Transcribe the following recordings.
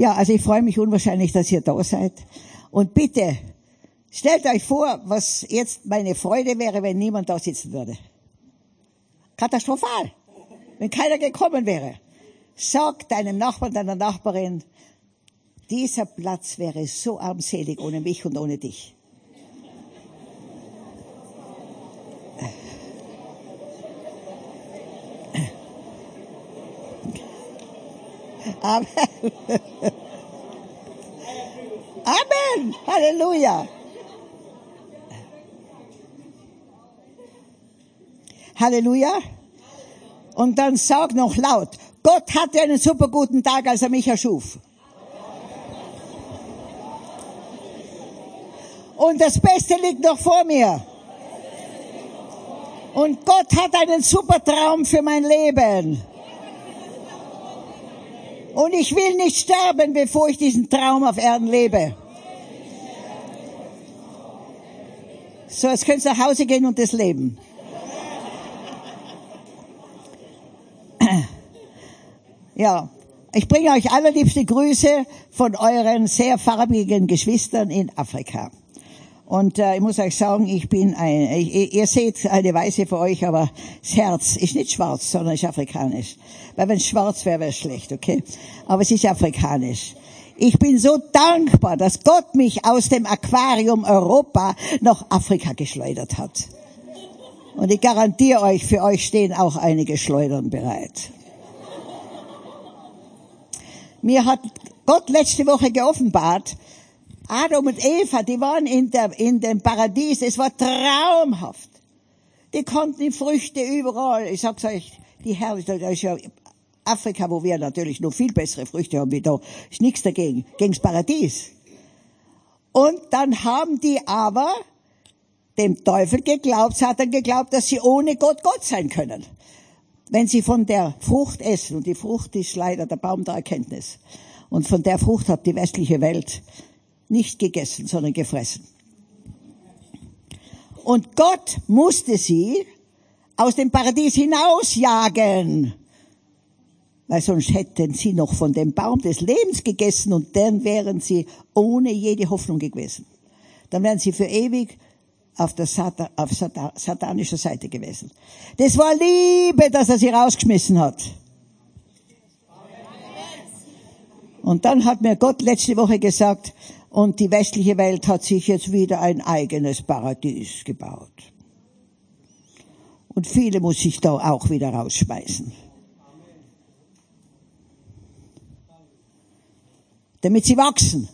Ja, also ich freue mich unwahrscheinlich, dass ihr da seid. Und bitte, stellt euch vor, was jetzt meine Freude wäre, wenn niemand da sitzen würde. Katastrophal. Wenn keiner gekommen wäre. Sag deinem Nachbarn, deiner Nachbarin, dieser Platz wäre so armselig ohne mich und ohne dich. Amen. Amen. Halleluja. Halleluja. Und dann sag noch laut, Gott hatte einen super guten Tag, als er mich erschuf. Und das Beste liegt noch vor mir. Und Gott hat einen super Traum für mein Leben. Und ich will nicht sterben, bevor ich diesen Traum auf Erden lebe. So, jetzt könnt ihr nach Hause gehen und das leben. Ja, ich bringe euch allerliebste Grüße von euren sehr farbigen Geschwistern in Afrika. Und äh, ich muss euch sagen, ich bin ein, ich, ihr seht eine Weiße für euch, aber das Herz ist nicht schwarz, sondern ist afrikanisch. Weil wenn es schwarz wäre, wäre es schlecht, okay? Aber es ist afrikanisch. Ich bin so dankbar, dass Gott mich aus dem Aquarium Europa nach Afrika geschleudert hat. Und ich garantiere euch, für euch stehen auch einige Schleudern bereit. Mir hat Gott letzte Woche geoffenbart, Adam und Eva, die waren in, der, in dem Paradies, es war traumhaft. Die konnten die Früchte überall, ich sag's euch, die herrlich, das ist ja Afrika, wo wir natürlich noch viel bessere Früchte haben wie da, ist nichts dagegen, gegen's Paradies. Und dann haben die aber dem Teufel geglaubt, Satan geglaubt, dass sie ohne Gott Gott sein können. Wenn sie von der Frucht essen, und die Frucht ist leider der Baum der Erkenntnis, und von der Frucht hat die westliche Welt nicht gegessen, sondern gefressen. Und Gott musste sie aus dem Paradies hinausjagen, weil sonst hätten sie noch von dem Baum des Lebens gegessen und dann wären sie ohne jede Hoffnung gewesen. Dann wären sie für ewig auf der Satan, auf Satan, satanischer Seite gewesen. Das war Liebe, dass er sie rausgeschmissen hat. Und dann hat mir Gott letzte Woche gesagt, und die westliche Welt hat sich jetzt wieder ein eigenes Paradies gebaut. Und viele muss ich da auch wieder rausschmeißen. Damit sie wachsen.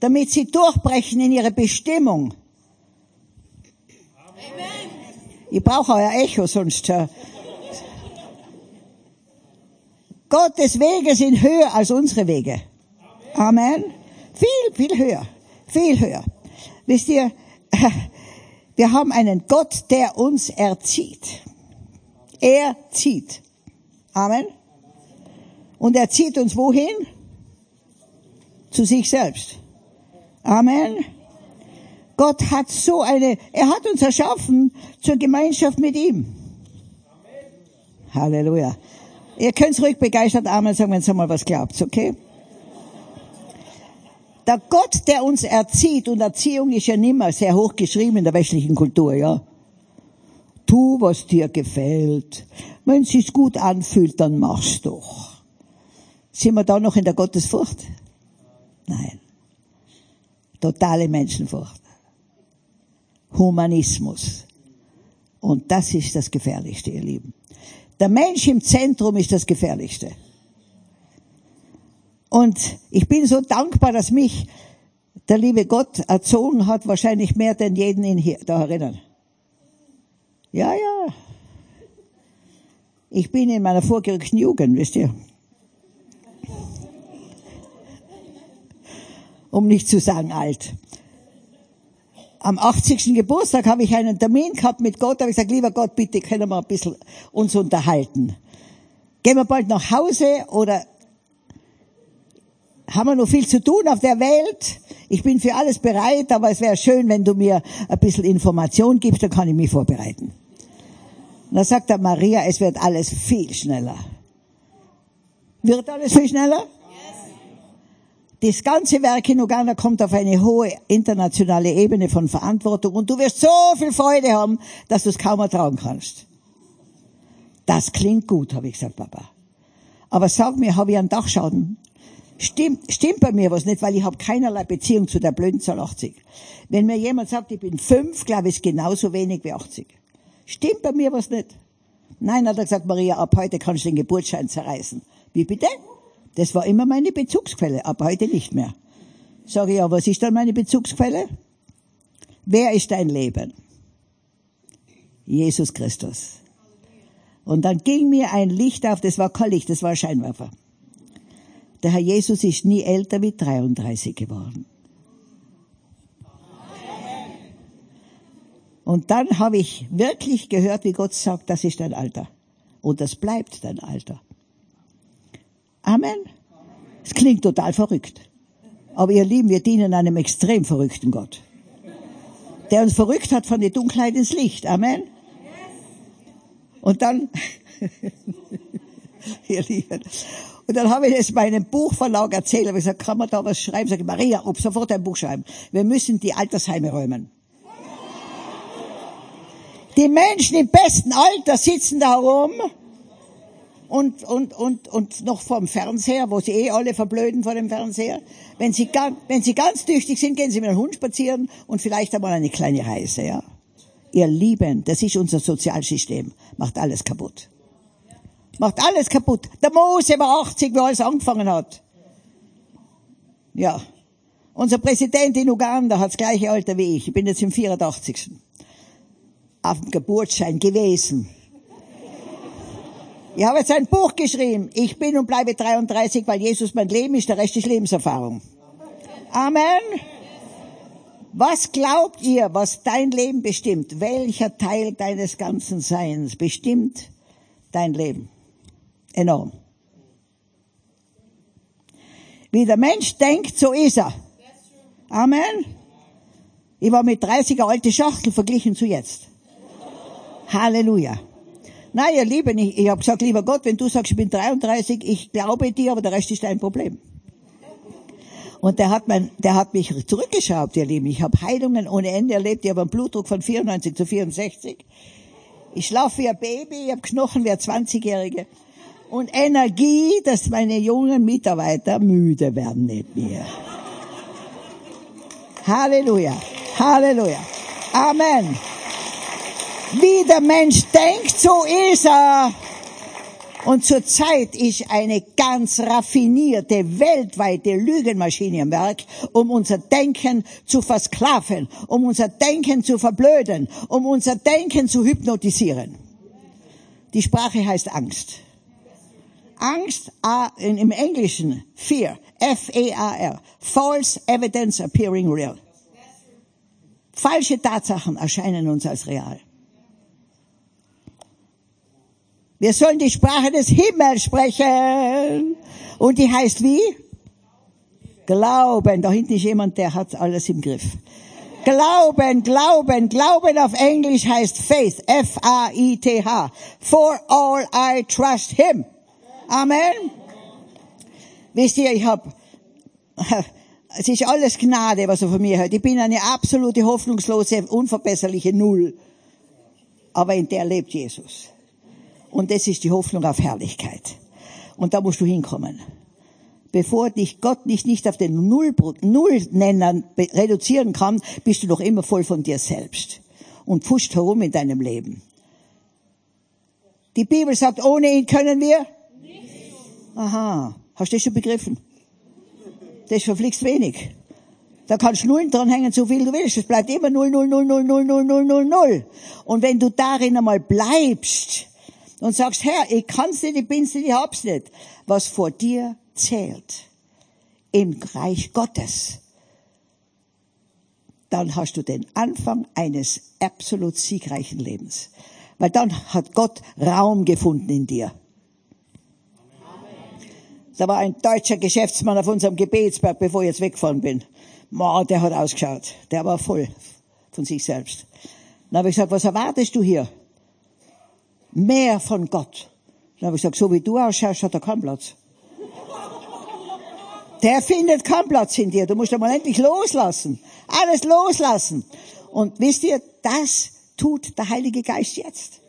Damit sie durchbrechen in ihre Bestimmung. Ich brauche euer Echo, sonst. Äh Gottes Wege sind höher als unsere Wege. Amen. Viel, viel höher. Viel höher. Wisst ihr, wir haben einen Gott, der uns erzieht. Er zieht. Amen. Und er zieht uns wohin? Zu sich selbst. Amen. Gott hat so eine, er hat uns erschaffen zur Gemeinschaft mit ihm. Halleluja. Ihr könnt ruhig begeistert Amen sagen, wenn ihr mal was glaubt, okay? Der Gott, der uns erzieht, und Erziehung ist ja nimmer sehr hoch geschrieben in der westlichen Kultur, ja. Tu, was dir gefällt. Wenn es sich gut anfühlt, dann mach's doch. Sind wir da noch in der Gottesfurcht? Nein. Totale Menschenfurcht. Humanismus. Und das ist das Gefährlichste, ihr Lieben. Der Mensch im Zentrum ist das Gefährlichste. Und ich bin so dankbar, dass mich der liebe Gott erzogen hat, wahrscheinlich mehr denn jeden in hier, da erinnern. Ja, ja. Ich bin in meiner vorgerückten Jugend, wisst ihr. Um nicht zu sagen alt am 80. Geburtstag habe ich einen Termin gehabt mit Gott, habe ich gesagt, lieber Gott, bitte können wir ein bisschen uns unterhalten. Gehen wir bald nach Hause oder haben wir noch viel zu tun auf der Welt? Ich bin für alles bereit, aber es wäre schön, wenn du mir ein bisschen Information gibst, dann kann ich mich vorbereiten. Und da sagt er, Maria, es wird alles viel schneller. Wird alles viel schneller? Das ganze Werk in Uganda kommt auf eine hohe internationale Ebene von Verantwortung und du wirst so viel Freude haben, dass du es kaum ertragen kannst. Das klingt gut, habe ich gesagt, Papa. Aber sag mir, habe ich einen Dachschaden? Stimmt, stimmt bei mir was nicht, weil ich habe keinerlei Beziehung zu der blöden Zahl 80. Wenn mir jemand sagt, ich bin fünf, glaube ich, ist genauso wenig wie 80. Stimmt bei mir was nicht? Nein, hat er gesagt, Maria, ab heute kannst du den Geburtsschein zerreißen. Wie bitte? Das war immer meine Bezugsquelle, ab heute nicht mehr. Sage ich, ja, was ist dann meine Bezugsquelle? Wer ist dein Leben? Jesus Christus. Und dann ging mir ein Licht auf, das war kein Licht, das war ein Scheinwerfer. Der Herr Jesus ist nie älter wie 33 geworden. Und dann habe ich wirklich gehört, wie Gott sagt, das ist dein Alter. Und das bleibt dein Alter. Amen. Es klingt total verrückt. Aber ihr Lieben, wir dienen einem extrem verrückten Gott. Der uns verrückt hat von der Dunkelheit ins Licht. Amen. Und dann, ihr Lieben, und dann habe ich das meinem Buchverlag erzählt. Habe ich gesagt, kann man da was schreiben? Sag ich, Maria, ob sofort ein Buch schreiben. Wir müssen die Altersheime räumen. Die Menschen im besten Alter sitzen da rum und, und, und, und noch vorm Fernseher, wo sie eh alle verblöden vor dem Fernseher. Wenn sie, wenn sie ganz tüchtig sind, gehen sie mit dem Hund spazieren und vielleicht einmal eine kleine Reise, ja. Ihr Lieben, das ist unser Sozialsystem. Macht alles kaputt. Macht alles kaputt. Der Mose war 80, wo alles angefangen hat. Ja. Unser Präsident in Uganda hat das gleiche Alter wie ich. Ich bin jetzt im 84. Auf dem Geburtsschein gewesen. Ich habe jetzt ein Buch geschrieben. Ich bin und bleibe 33, weil Jesus mein Leben ist, der Rest ist Lebenserfahrung. Amen. Was glaubt ihr, was dein Leben bestimmt? Welcher Teil deines ganzen Seins bestimmt dein Leben? Enorm. Wie der Mensch denkt, so ist er. Amen. Ich war mit 30er alte Schachtel verglichen zu jetzt. Halleluja. Nein, ihr Lieben, ich, ich habe gesagt, lieber Gott, wenn du sagst, ich bin 33, ich glaube dir, aber der Rest ist dein Problem. Und der hat, mein, der hat mich zurückgeschraubt, ihr Lieben. Ich habe Heilungen ohne Ende erlebt. Ich habe einen Blutdruck von 94 zu 64. Ich schlafe wie ein Baby, ich habe Knochen wie ein 20-Jährige und Energie, dass meine jungen Mitarbeiter müde werden nicht mehr. Halleluja. Halleluja. Amen. Wie der Mensch denkt, so ist er. Und zurzeit ist eine ganz raffinierte, weltweite Lügenmaschine am Werk, um unser Denken zu versklaven, um unser Denken zu verblöden, um unser Denken zu hypnotisieren. Die Sprache heißt Angst. Angst im Englischen Fear, F-E-A-R, False Evidence Appearing Real. Falsche Tatsachen erscheinen uns als real. Wir sollen die Sprache des Himmels sprechen. Und die heißt wie? Glauben. Da hinten ist jemand, der hat alles im Griff. Glauben, Glauben, Glauben auf Englisch heißt Faith, F-A-I-T-H. For all I trust Him. Amen. Wisst ihr, ich hab, es ist alles Gnade, was er von mir hört. Ich bin eine absolute, hoffnungslose, unverbesserliche Null. Aber in der lebt Jesus. Und das ist die Hoffnung auf Herrlichkeit. Und da musst du hinkommen. Bevor dich Gott nicht, nicht auf den Null, Nullnennern reduzieren kann, bist du noch immer voll von dir selbst. Und pfuscht herum in deinem Leben. Die Bibel sagt, ohne ihn können wir Aha, hast du das schon begriffen? Das ist verflixt wenig. Da kannst du Nullen dranhängen, so viel du willst. Es bleibt immer null, null, null, null, null, null, null, null, null. Und wenn du darin einmal bleibst und sagst, Herr, ich kann's nicht, ich bin's nicht, ich hab's nicht, was vor dir zählt im Reich Gottes, dann hast du den Anfang eines absolut siegreichen Lebens. Weil dann hat Gott Raum gefunden in dir. Da war ein deutscher Geschäftsmann auf unserem Gebetsberg, bevor ich jetzt weggefahren bin. Ma, der hat ausgeschaut. Der war voll von sich selbst. Dann habe ich gesagt, was erwartest du hier? Mehr von Gott. Dann habe ich gesagt, so wie du ausschaust, hat er keinen Platz. Der findet keinen Platz in dir. Du musst einmal endlich loslassen. Alles loslassen. Und wisst ihr, das tut der Heilige Geist jetzt.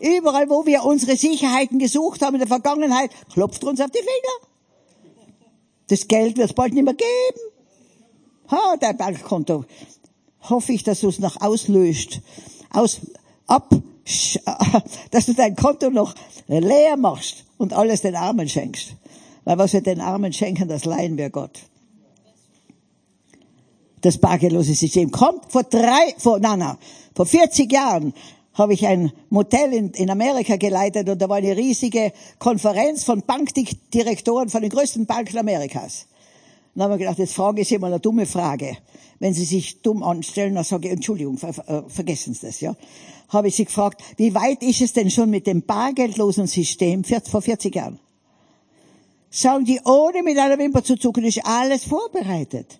Überall, wo wir unsere Sicherheiten gesucht haben in der Vergangenheit, klopft uns auf die Finger. Das Geld wird es bald nicht mehr geben. Ha, dein Bankkonto. Hoffe ich, dass du es noch auslöst. Aus, ab, dass du dein Konto noch leer machst und alles den Armen schenkst. Weil was wir den Armen schenken, das leihen wir Gott. Das bargeldlose System kommt vor drei, vor, na, na, vor 40 Jahren habe ich ein Motel in, in Amerika geleitet und da war eine riesige Konferenz von Bankdirektoren von den größten Banken Amerikas. Dann haben wir gedacht, jetzt frage ich Sie mal eine dumme Frage. Wenn Sie sich dumm anstellen, dann sage ich, Entschuldigung, ver, äh, vergessen Sie das, ja. Habe ich Sie gefragt, wie weit ist es denn schon mit dem bargeldlosen System vor 40 Jahren? Sagen die, ohne mit einer Wimper zu zucken, ist alles vorbereitet.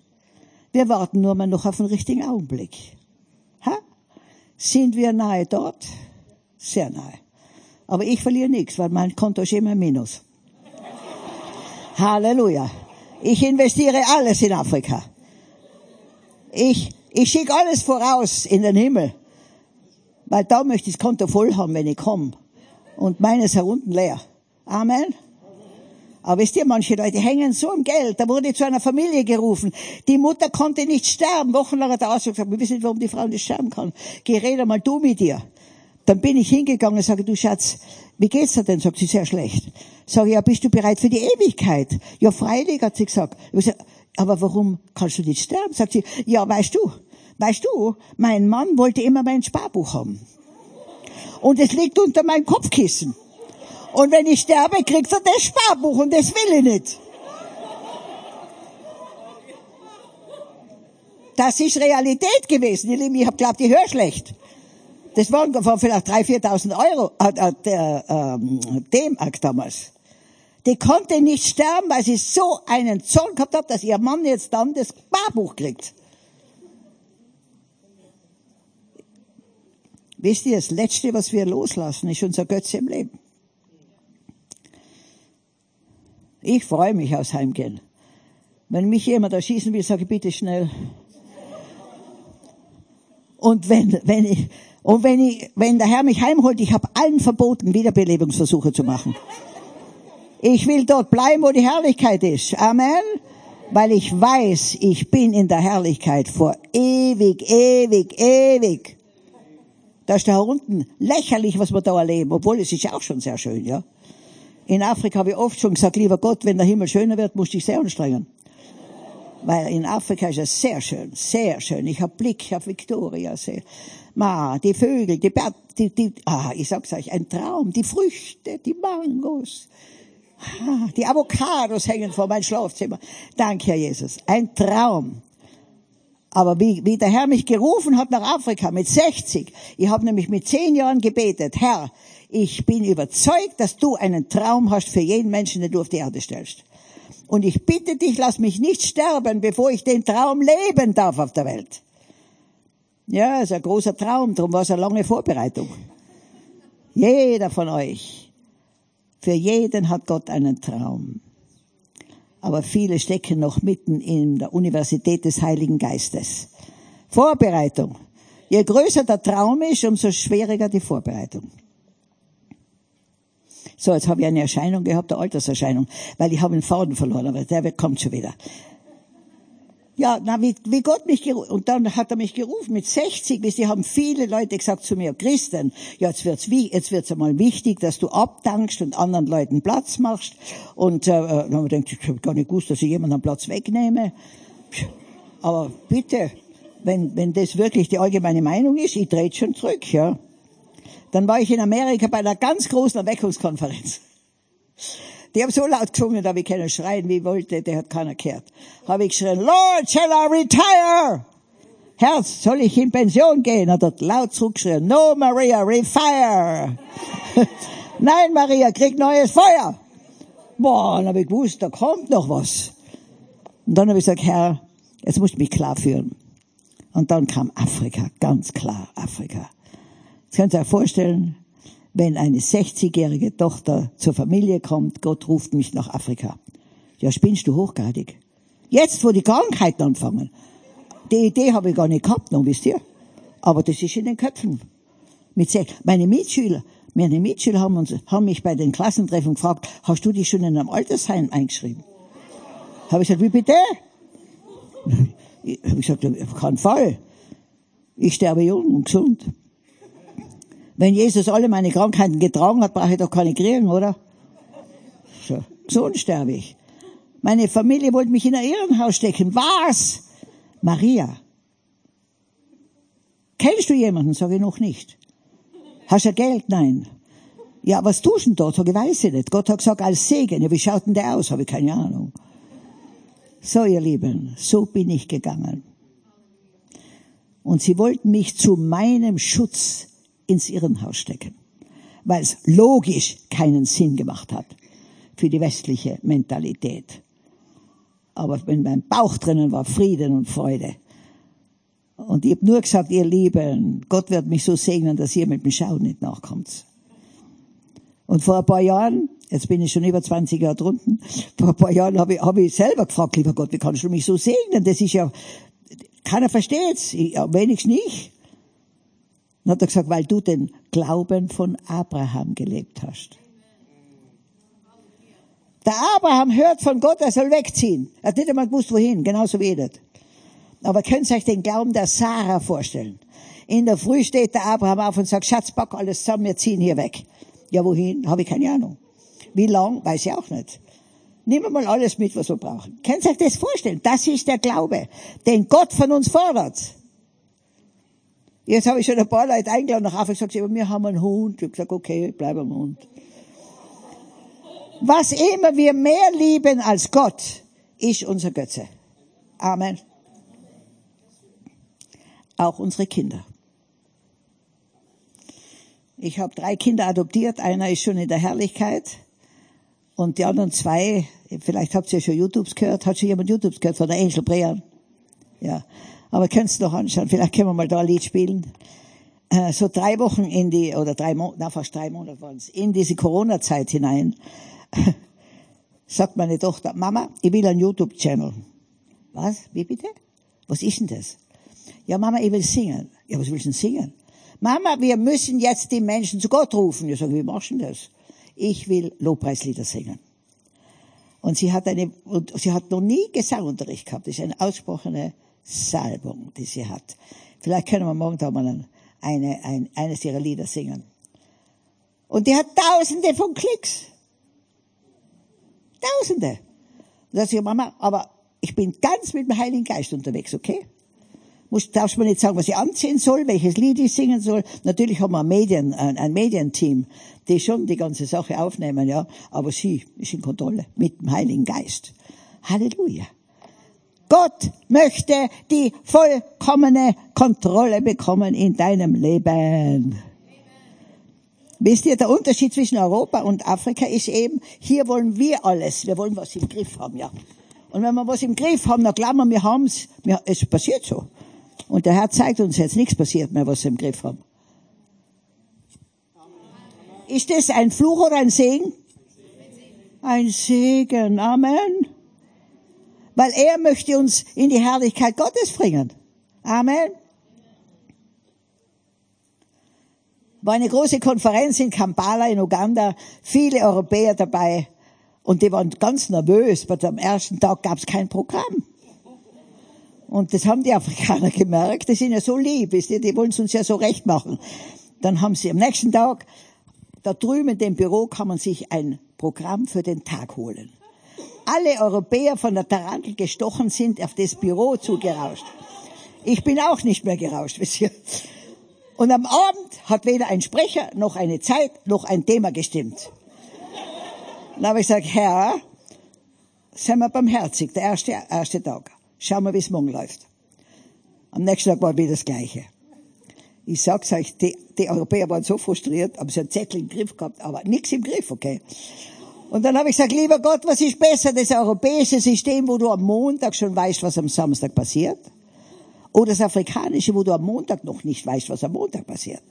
Wir warten nur mal noch auf den richtigen Augenblick. Sind wir nahe dort? Sehr nahe. Aber ich verliere nichts, weil mein Konto ist immer Minus. Halleluja. Ich investiere alles in Afrika. Ich, ich schicke alles voraus in den Himmel. Weil da möchte ich das Konto voll haben, wenn ich komme. Und meines herunten leer. Amen. Aber wisst ihr, manche Leute hängen so im Geld. Da wurde zu einer Familie gerufen. Die Mutter konnte nicht sterben. Wochenlang hat der Arzt gesagt, wir wissen nicht, warum die Frau nicht sterben kann. Geh, rede mal du mit ihr. Dann bin ich hingegangen und sage, du Schatz, wie geht's dir denn? Sagt sie, sehr schlecht. Sag ich, ja, bist du bereit für die Ewigkeit? Ja, freilich, hat sie gesagt. Aber warum kannst du nicht sterben? Sagt sie, ja, weißt du, weißt du, mein Mann wollte immer mein Sparbuch haben. Und es liegt unter meinem Kopfkissen. Und wenn ich sterbe, kriegt er das Sparbuch und das will ich nicht. Das ist Realität gewesen, ihr Lieben. Ich hab glaubt, ich höre schlecht. Das waren vielleicht 3.000, 4.000 Euro, äh, der ähm, D-Mark damals. Die konnte nicht sterben, weil sie so einen Zorn gehabt hat, dass ihr Mann jetzt dann das Sparbuch kriegt. Wisst ihr, das Letzte, was wir loslassen, ist unser Götze im Leben. Ich freue mich aufs Heimgehen. Wenn mich jemand erschießen will, sage ich bitte schnell. Und wenn, wenn ich, und wenn ich, wenn der Herr mich heimholt, ich habe allen verboten, Wiederbelebungsversuche zu machen. Ich will dort bleiben, wo die Herrlichkeit ist. Amen. Weil ich weiß, ich bin in der Herrlichkeit vor ewig, ewig, ewig. Da ist da unten lächerlich, was wir da erleben, obwohl es ist ja auch schon sehr schön, ja. In Afrika habe ich oft schon gesagt, lieber Gott, wenn der Himmel schöner wird, musst du dich sehr anstrengen. Weil in Afrika ist es sehr schön, sehr schön. Ich habe Blick auf Victoria. Sehr. Ma, die Vögel, die, Bär, die, die, ah, ich sag's euch, ein Traum. Die Früchte, die Mangos, ah, die Avocados hängen vor mein Schlafzimmer. Danke, Herr Jesus. Ein Traum. Aber wie, wie der Herr mich gerufen hat nach Afrika mit 60, ich habe nämlich mit zehn Jahren gebetet, Herr, ich bin überzeugt, dass du einen Traum hast für jeden Menschen, den du auf die Erde stellst. Und ich bitte dich, lass mich nicht sterben, bevor ich den Traum leben darf auf der Welt. Ja, ist ein großer Traum, darum war es eine lange Vorbereitung. Jeder von euch, für jeden hat Gott einen Traum. Aber viele stecken noch mitten in der Universität des Heiligen Geistes. Vorbereitung. Je größer der Traum ist, umso schwieriger die Vorbereitung. So, jetzt habe ich eine Erscheinung gehabt, eine Alterserscheinung, weil ich habe einen Faden verloren, aber der kommt schon wieder. Ja, na, wie, wie Gott mich gerufen, und dann hat er mich gerufen mit 60, bis die haben viele Leute gesagt zu mir, Christen, ja, jetzt wird's wie, jetzt wird's einmal wichtig, dass du abdankst und anderen Leuten Platz machst. Und, äh, äh dann habe ich gedacht, ich habe gar nicht gewusst, dass ich jemanden Platz wegnehme. Aber bitte, wenn, wenn das wirklich die allgemeine Meinung ist, ich trete schon zurück, ja. Dann war ich in Amerika bei einer ganz großen Erweckungskonferenz. Die haben so laut gesungen, da habe ich keinen schreien, wie wollte, der hat keiner gehört. Habe ich geschrien, Lord, shall I retire? Herz, soll ich in Pension gehen? Hat er laut zurückgeschrien, no Maria, refire. Nein, Maria, krieg neues Feuer. Boah, dann habe ich gewusst, da kommt noch was. Und dann habe ich gesagt, Herr, jetzt musst du mich klar führen. Und dann kam Afrika, ganz klar Afrika. Könnt ihr euch vorstellen, wenn eine 60-jährige Tochter zur Familie kommt, Gott ruft mich nach Afrika. Ja, spinnst du hochgradig? Jetzt, wo die Krankheiten anfangen. Die Idee habe ich gar nicht gehabt noch, wisst ihr? Aber das ist in den Köpfen. Mit meine Mitschüler, meine Mitschüler haben, uns, haben mich bei den Klassentreffen gefragt, hast du dich schon in einem Altersheim eingeschrieben? Habe ich gesagt, wie bitte? Ich habe gesagt, auf keinen Fall. Ich sterbe jung und gesund. Wenn Jesus alle meine Krankheiten getragen hat, brauche ich doch keine kriegen, oder? So, gesund sterbe ich. Meine Familie wollte mich in ein Irrenhaus stecken. Was? Maria. Kennst du jemanden? Sage ich noch nicht. Hast du Geld? Nein. Ja, was tust du denn dort? Sag ich, weiß ich nicht. Gott hat gesagt, als Segen. Ja, wie schaut denn der aus? Habe ich keine Ahnung. So, ihr Lieben, so bin ich gegangen. Und sie wollten mich zu meinem Schutz ins Irrenhaus stecken, weil es logisch keinen Sinn gemacht hat für die westliche Mentalität. Aber in meinem Bauch drinnen war Frieden und Freude. Und ich habe nur gesagt, ihr Lieben, Gott wird mich so segnen, dass ihr mit dem Schauen nicht nachkommt. Und vor ein paar Jahren, jetzt bin ich schon über 20 Jahre drunten, vor ein paar Jahren habe ich, hab ich selber gefragt, lieber Gott, wie kannst du mich so segnen? Das ist ja, keiner versteht's, ja, wenigstens nicht. Dann hat er gesagt, weil du den Glauben von Abraham gelebt hast. Der Abraham hört von Gott, er soll wegziehen. Er hat nicht einmal gewusst, wohin, genauso wie ihr. Aber könnt ihr euch den Glauben der Sarah vorstellen? In der Früh steht der Abraham auf und sagt, Schatz, pack alles zusammen, wir ziehen hier weg. Ja, wohin? Habe ich keine Ahnung. Wie lang? Weiß ich auch nicht. Nehmen wir mal alles mit, was wir brauchen. Könnt ihr euch das vorstellen? Das ist der Glaube, den Gott von uns fordert. Jetzt habe ich schon ein paar Leute eingeladen nach Afrika gesagt, wir haben einen Hund. Ich habe gesagt, okay, bleib am Hund. Was immer wir mehr lieben als Gott, ist unser Götze. Amen. Auch unsere Kinder. Ich habe drei Kinder adoptiert. Einer ist schon in der Herrlichkeit. Und die anderen zwei, vielleicht habt ihr schon YouTubes gehört. Hat schon jemand YouTubes gehört von der Angel Brean? Ja. Aber könnt's noch anschauen. Vielleicht können wir mal da ein Lied spielen. Äh, So drei Wochen in die, oder drei Monate, na fast drei Monate waren's, in diese Corona-Zeit hinein, sagt meine Tochter, Mama, ich will einen YouTube-Channel. Was? Wie bitte? Was ist denn das? Ja, Mama, ich will singen. Ja, was willst du denn singen? Mama, wir müssen jetzt die Menschen zu Gott rufen. Ich sage, wie machst du denn das? Ich will Lobpreislieder singen. Und sie hat eine, und sie hat noch nie Gesangunterricht gehabt. Das ist eine ausgesprochene Salbung, die sie hat. Vielleicht können wir morgen da mal ein, eine, ein, eines ihrer Lieder singen. Und die hat tausende von Klicks. Tausende. Und da ich, Mama, aber ich bin ganz mit dem Heiligen Geist unterwegs, okay? Muss, darfst mir nicht sagen, was ich anziehen soll, welches Lied ich singen soll. Natürlich haben wir ein, Medien, ein, ein Medienteam, die schon die ganze Sache aufnehmen, ja. Aber sie ist in Kontrolle mit dem Heiligen Geist. Halleluja. Gott möchte die vollkommene Kontrolle bekommen in deinem Leben. Wisst ihr, der Unterschied zwischen Europa und Afrika ist eben, hier wollen wir alles, wir wollen was im Griff haben, ja. Und wenn wir was im Griff haben, dann glauben wir, wir haben's, es passiert so. Und der Herr zeigt uns jetzt, nichts passiert mehr, was wir im Griff haben. Ist das ein Fluch oder ein Segen? Ein Segen, Amen. Weil er möchte uns in die Herrlichkeit Gottes bringen. Amen. War eine große Konferenz in Kampala in Uganda, viele Europäer dabei und die waren ganz nervös, weil am ersten Tag gab es kein Programm. Und das haben die Afrikaner gemerkt, die sind ja so lieb, die wollen es uns ja so recht machen. Dann haben sie am nächsten Tag, da drüben in dem Büro kann man sich ein Programm für den Tag holen. Alle Europäer von der Tarantel gestochen sind auf das Büro zugerauscht. Ich bin auch nicht mehr gerauscht, wisst ihr. Und am Abend hat weder ein Sprecher noch eine Zeit noch ein Thema gestimmt. Dann habe ich gesagt, Herr, sei mal barmherzig, der erste, erste Tag. Schau mal, wie es morgen läuft. Am nächsten Tag war wieder das Gleiche. Ich sag's euch, die, die Europäer waren so frustriert, haben sie einen Zettel im Griff gehabt, aber nichts im Griff, okay. Und dann habe ich gesagt, lieber Gott, was ist besser, das europäische System, wo du am Montag schon weißt, was am Samstag passiert? Oder das afrikanische, wo du am Montag noch nicht weißt, was am Montag passiert?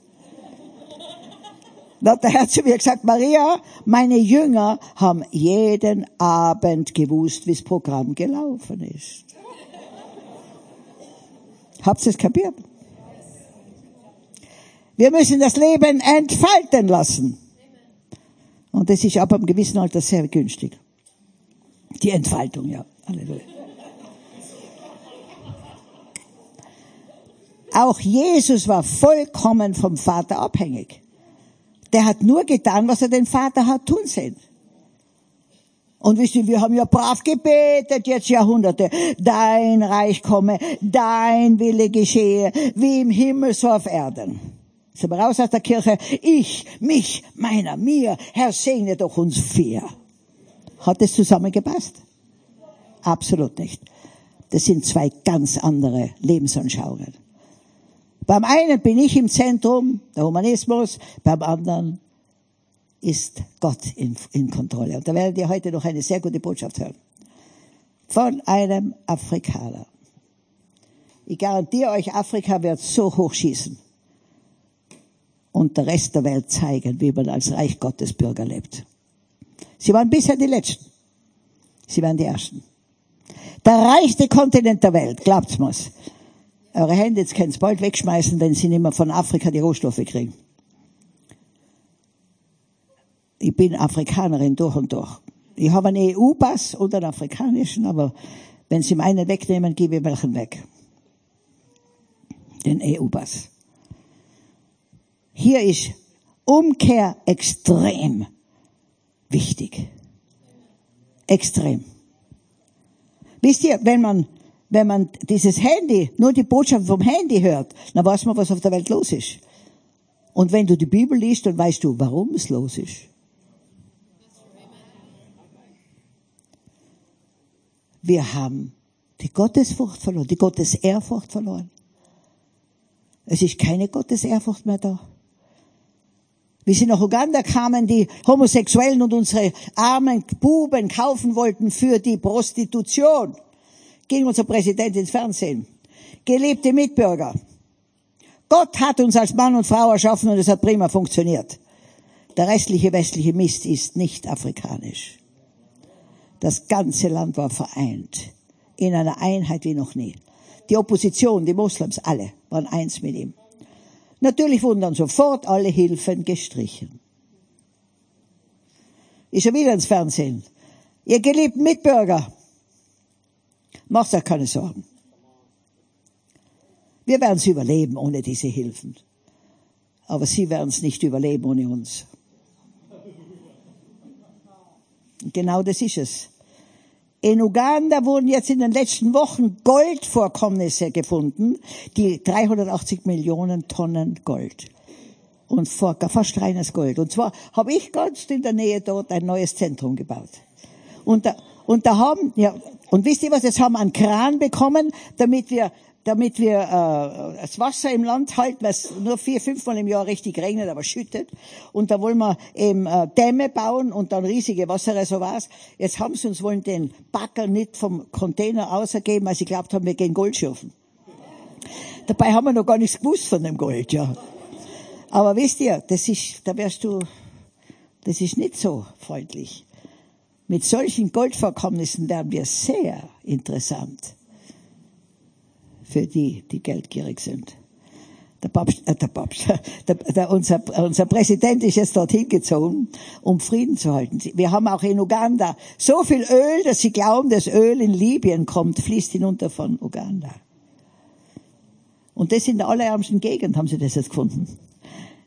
Da hat der Herr zu mir gesagt, Maria, meine Jünger haben jeden Abend gewusst, wie das Programm gelaufen ist. Habt ihr es kapiert? Wir müssen das Leben entfalten lassen. Und das ist ab einem gewissen Alter sehr günstig. Die Entfaltung, ja. Halleluja. Auch Jesus war vollkommen vom Vater abhängig. Der hat nur getan, was er den Vater hat tun sehen. Und wisst ihr, wir haben ja brav gebetet jetzt Jahrhunderte. Dein Reich komme, dein Wille geschehe, wie im Himmel so auf Erden. Sind wir raus aus der Kirche? Ich, mich, meiner, mir, Herr segne doch uns vier. Hat es zusammengepasst? Absolut nicht. Das sind zwei ganz andere Lebensanschauungen. Beim einen bin ich im Zentrum, der Humanismus, beim anderen ist Gott in, in Kontrolle. Und da werdet ihr heute noch eine sehr gute Botschaft hören. Von einem Afrikaner. Ich garantiere euch, Afrika wird so hochschießen und der Rest der Welt zeigen, wie man als Reich Gottes Bürger lebt. Sie waren bisher die Letzten. Sie waren die Ersten. Der reichste Kontinent der Welt, glaubt's mir's. Eure Hände, jetzt könnt's bald wegschmeißen, wenn sie nicht mehr von Afrika die Rohstoffe kriegen. Ich bin Afrikanerin durch und durch. Ich habe einen EU-Pass und einen afrikanischen, aber wenn sie meinen wegnehmen, gebe ich welchen weg. Den EU-Pass. Hier ist Umkehr extrem wichtig. Extrem. Wisst ihr, wenn man wenn man dieses Handy, nur die Botschaft vom Handy hört, dann weiß man, was auf der Welt los ist. Und wenn du die Bibel liest, dann weißt du, warum es los ist. Wir haben die Gottesfurcht verloren, die Gottesehrfurcht verloren. Es ist keine Gottesehrfurcht mehr da. Wie sie nach Uganda kamen, die Homosexuellen und unsere armen Buben kaufen wollten für die Prostitution ging unser Präsident ins Fernsehen. Geliebte Mitbürger, Gott hat uns als Mann und Frau erschaffen und es hat prima funktioniert. Der restliche westliche Mist ist nicht afrikanisch. Das ganze Land war vereint. In einer Einheit wie noch nie. Die Opposition, die Moslems, alle waren eins mit ihm. Natürlich wurden dann sofort alle Hilfen gestrichen. Ist er wieder ins Fernsehen. Ihr geliebten Mitbürger, Macht euch keine Sorgen. Wir werden es überleben ohne diese Hilfen. Aber sie werden es nicht überleben ohne uns. Genau das ist es. In Uganda wurden jetzt in den letzten Wochen Goldvorkommnisse gefunden, die 380 Millionen Tonnen Gold. Und fast reines Gold. Und zwar habe ich ganz in der Nähe dort ein neues Zentrum gebaut. Und da, und da haben, ja, und wisst ihr was, jetzt haben wir einen Kran bekommen, damit wir, damit wir äh, das Wasser im Land halten, weil es nur vier, fünfmal im Jahr richtig regnet, aber schüttet. Und da wollen wir eben äh, Dämme bauen und dann riesige Wasserreservoirs. Jetzt haben sie uns wollen den Bagger nicht vom Container ausergeben, weil sie glaubt haben, wir gehen Gold schürfen. Dabei haben wir noch gar nichts gewusst von dem Gold, ja. Aber wisst ihr, das ist, da wärst du, das ist nicht so freundlich. Mit solchen Goldvorkommnissen werden wir sehr interessant für die, die geldgierig sind. Der Papst, äh, der Papst, der, der, unser, unser Präsident ist jetzt dorthin gezogen, um Frieden zu halten. Wir haben auch in Uganda so viel Öl, dass sie glauben, das Öl in Libyen kommt, fließt hinunter von Uganda. Und das in der allerärmsten Gegend haben sie das jetzt gefunden.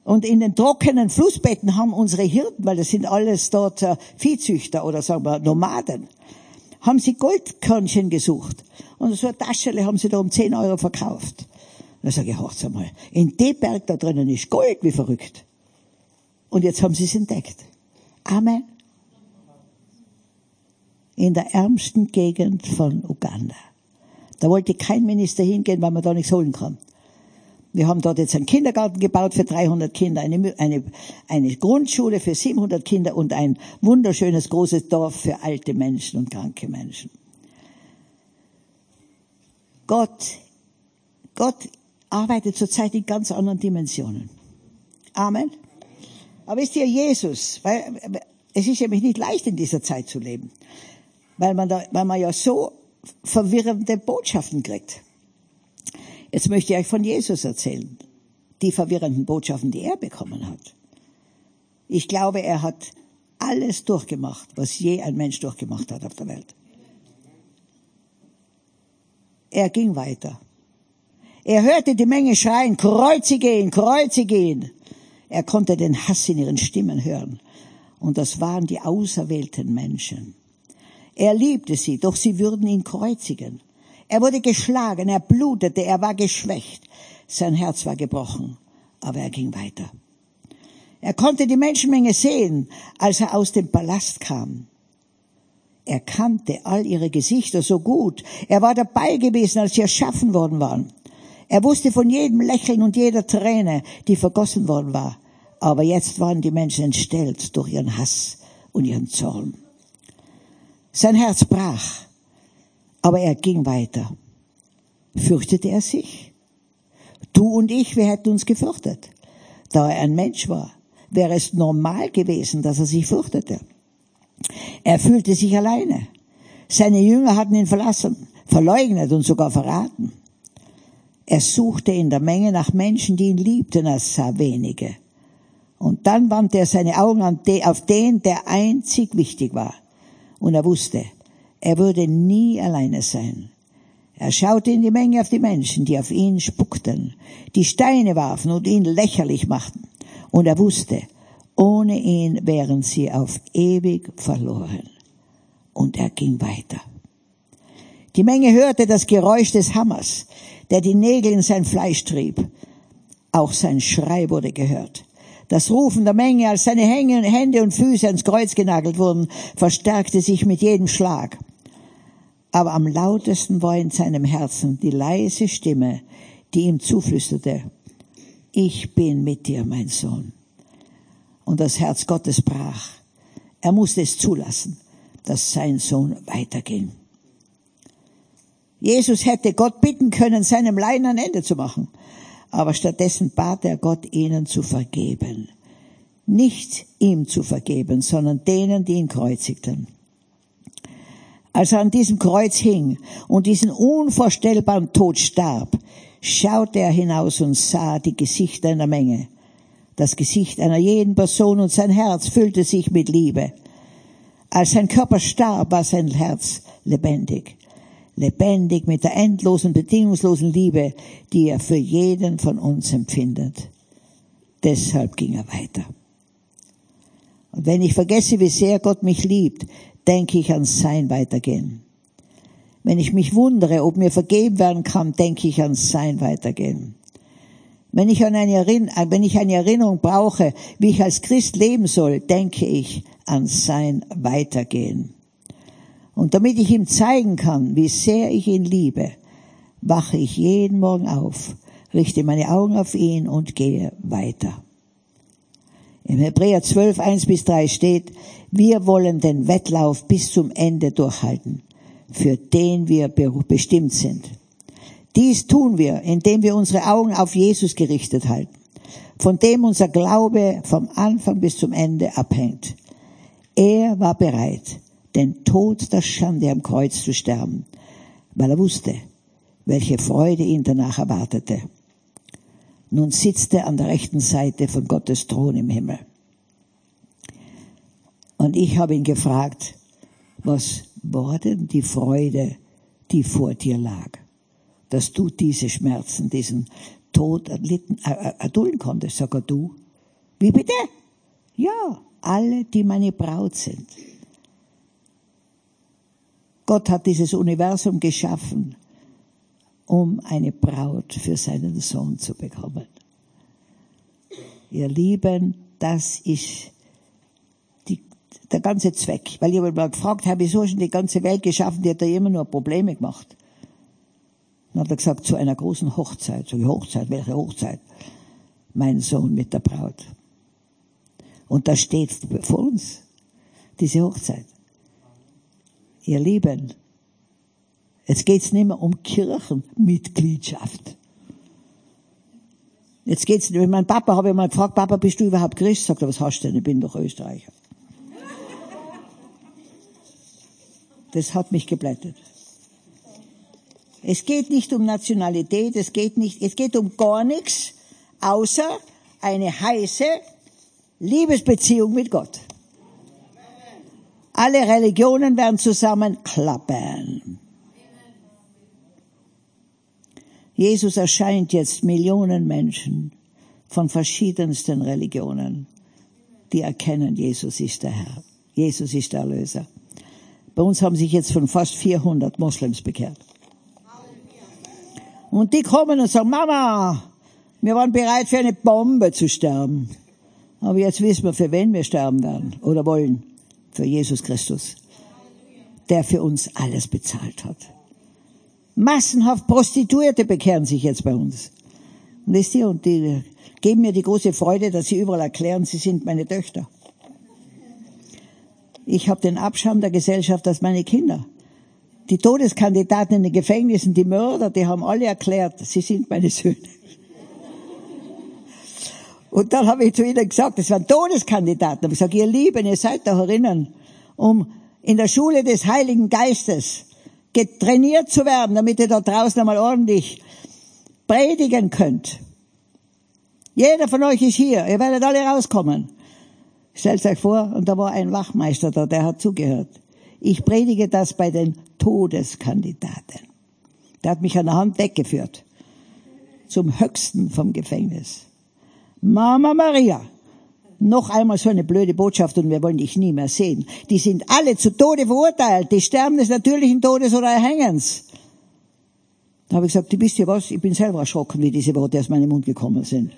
Und in den trockenen Flussbetten haben unsere Hirten, weil das sind alles dort äh, Viehzüchter oder sagen wir Nomaden, haben sie Goldkörnchen gesucht. Und so eine Taschele haben sie da um 10 Euro verkauft. Da sage ich, hört's einmal, in dem Berg da drinnen ist Gold wie verrückt. Und jetzt haben sie es entdeckt. Amen. In der ärmsten Gegend von Uganda. Da wollte kein Minister hingehen, weil man da nichts holen kann. Wir haben dort jetzt einen Kindergarten gebaut für 300 Kinder, eine, eine, eine Grundschule für 700 Kinder und ein wunderschönes großes Dorf für alte Menschen und kranke Menschen. Gott, Gott arbeitet zurzeit in ganz anderen Dimensionen. Amen. Aber wisst ihr, Jesus, weil es ist nämlich nicht leicht in dieser Zeit zu leben, weil man, da, weil man ja so verwirrende Botschaften kriegt. Jetzt möchte ich euch von Jesus erzählen, die verwirrenden Botschaften, die er bekommen hat. Ich glaube, er hat alles durchgemacht, was je ein Mensch durchgemacht hat auf der Welt. Er ging weiter. Er hörte die Menge schreien, kreuzige ihn, kreuzige ihn. Er konnte den Hass in ihren Stimmen hören. Und das waren die auserwählten Menschen. Er liebte sie, doch sie würden ihn kreuzigen. Er wurde geschlagen, er blutete, er war geschwächt. Sein Herz war gebrochen, aber er ging weiter. Er konnte die Menschenmenge sehen, als er aus dem Palast kam. Er kannte all ihre Gesichter so gut. Er war dabei gewesen, als sie erschaffen worden waren. Er wusste von jedem Lächeln und jeder Träne, die vergossen worden war. Aber jetzt waren die Menschen entstellt durch ihren Hass und ihren Zorn. Sein Herz brach, aber er ging weiter. Fürchtete er sich? Du und ich, wir hätten uns gefürchtet. Da er ein Mensch war, wäre es normal gewesen, dass er sich fürchtete. Er fühlte sich alleine. Seine Jünger hatten ihn verlassen, verleugnet und sogar verraten. Er suchte in der Menge nach Menschen, die ihn liebten, er sah wenige. Und dann wandte er seine Augen auf den, der einzig wichtig war. Und er wusste, er würde nie alleine sein. Er schaute in die Menge auf die Menschen, die auf ihn spuckten, die Steine warfen und ihn lächerlich machten. Und er wusste, ohne ihn wären sie auf ewig verloren. Und er ging weiter. Die Menge hörte das Geräusch des Hammers, der die Nägel in sein Fleisch trieb. Auch sein Schrei wurde gehört. Das Rufen der Menge, als seine Hände und Füße ans Kreuz genagelt wurden, verstärkte sich mit jedem Schlag. Aber am lautesten war in seinem Herzen die leise Stimme, die ihm zuflüsterte, ich bin mit dir, mein Sohn. Und das Herz Gottes brach. Er musste es zulassen, dass sein Sohn weiterging. Jesus hätte Gott bitten können, seinem Leiden ein Ende zu machen aber stattdessen bat er Gott, ihnen zu vergeben. Nicht ihm zu vergeben, sondern denen, die ihn kreuzigten. Als er an diesem Kreuz hing und diesen unvorstellbaren Tod starb, schaute er hinaus und sah die Gesichter einer Menge, das Gesicht einer jeden Person und sein Herz füllte sich mit Liebe. Als sein Körper starb, war sein Herz lebendig lebendig mit der endlosen, bedingungslosen Liebe, die er für jeden von uns empfindet. Deshalb ging er weiter. Und wenn ich vergesse, wie sehr Gott mich liebt, denke ich an sein Weitergehen. Wenn ich mich wundere, ob mir vergeben werden kann, denke ich an sein Weitergehen. Wenn ich, an eine wenn ich eine Erinnerung brauche, wie ich als Christ leben soll, denke ich an sein Weitergehen. Und damit ich ihm zeigen kann, wie sehr ich ihn liebe, wache ich jeden Morgen auf, richte meine Augen auf ihn und gehe weiter. Im Hebräer 12, 1 bis 3 steht, wir wollen den Wettlauf bis zum Ende durchhalten, für den wir bestimmt sind. Dies tun wir, indem wir unsere Augen auf Jesus gerichtet halten, von dem unser Glaube vom Anfang bis zum Ende abhängt. Er war bereit, den Tod der Schande am Kreuz zu sterben, weil er wusste, welche Freude ihn danach erwartete. Nun sitzt er an der rechten Seite von Gottes Thron im Himmel. Und ich habe ihn gefragt, was war denn die Freude, die vor dir lag, dass du diese Schmerzen, diesen Tod erlitten, äh, äh erdulden konntest, sag er du. Wie bitte? Ja, alle, die meine Braut sind. Gott hat dieses Universum geschaffen, um eine Braut für seinen Sohn zu bekommen. Ihr Lieben, das ist die, der ganze Zweck. Weil jemand mal gefragt hat, wieso schon die ganze Welt geschaffen, die hat da immer nur Probleme gemacht. Dann hat er gesagt, zu einer großen Hochzeit. So, Hochzeit, welche Hochzeit? Mein Sohn mit der Braut. Und da steht vor uns diese Hochzeit. Ihr Lieben, jetzt geht's nicht mehr um Kirchenmitgliedschaft. Jetzt geht's, mit meinem Papa habe ich mal gefragt, Papa, bist du überhaupt Christ? Sagt er, was hast du denn? Ich bin doch Österreicher. Das hat mich geblättet. Es geht nicht um Nationalität, es geht nicht, es geht um gar nichts, außer eine heiße Liebesbeziehung mit Gott. Alle Religionen werden zusammenklappen. Jesus erscheint jetzt Millionen Menschen von verschiedensten Religionen, die erkennen, Jesus ist der Herr. Jesus ist der Erlöser. Bei uns haben sich jetzt von fast 400 Moslems bekehrt. Und die kommen und sagen, Mama, wir waren bereit für eine Bombe zu sterben. Aber jetzt wissen wir, für wen wir sterben werden oder wollen. Für Jesus Christus. Der für uns alles bezahlt hat. Massenhaft Prostituierte bekehren sich jetzt bei uns. Und wisst ihr, und die geben mir die große Freude, dass sie überall erklären, sie sind meine Töchter. Ich habe den Abschaum der Gesellschaft als meine Kinder. Die Todeskandidaten in den Gefängnissen, die Mörder, die haben alle erklärt, sie sind meine Söhne. Und dann habe ich zu ihnen gesagt, das waren Todeskandidaten. Ich gesagt, ihr Lieben, ihr seid doch erinnern, um in der Schule des Heiligen Geistes getrainiert zu werden, damit ihr da draußen einmal ordentlich predigen könnt. Jeder von euch ist hier, ihr werdet alle rauskommen. Stellt euch vor, und da war ein Wachmeister da, der hat zugehört. Ich predige das bei den Todeskandidaten. Der hat mich an der Hand weggeführt. Zum höchsten vom Gefängnis. Mama Maria. Noch einmal so eine blöde Botschaft und wir wollen dich nie mehr sehen. Die sind alle zu Tode verurteilt. Die sterben des natürlichen Todes oder Erhängens. Da habe ich gesagt, du wisst ihr was? Ich bin selber erschrocken, wie diese Worte aus meinem Mund gekommen sind.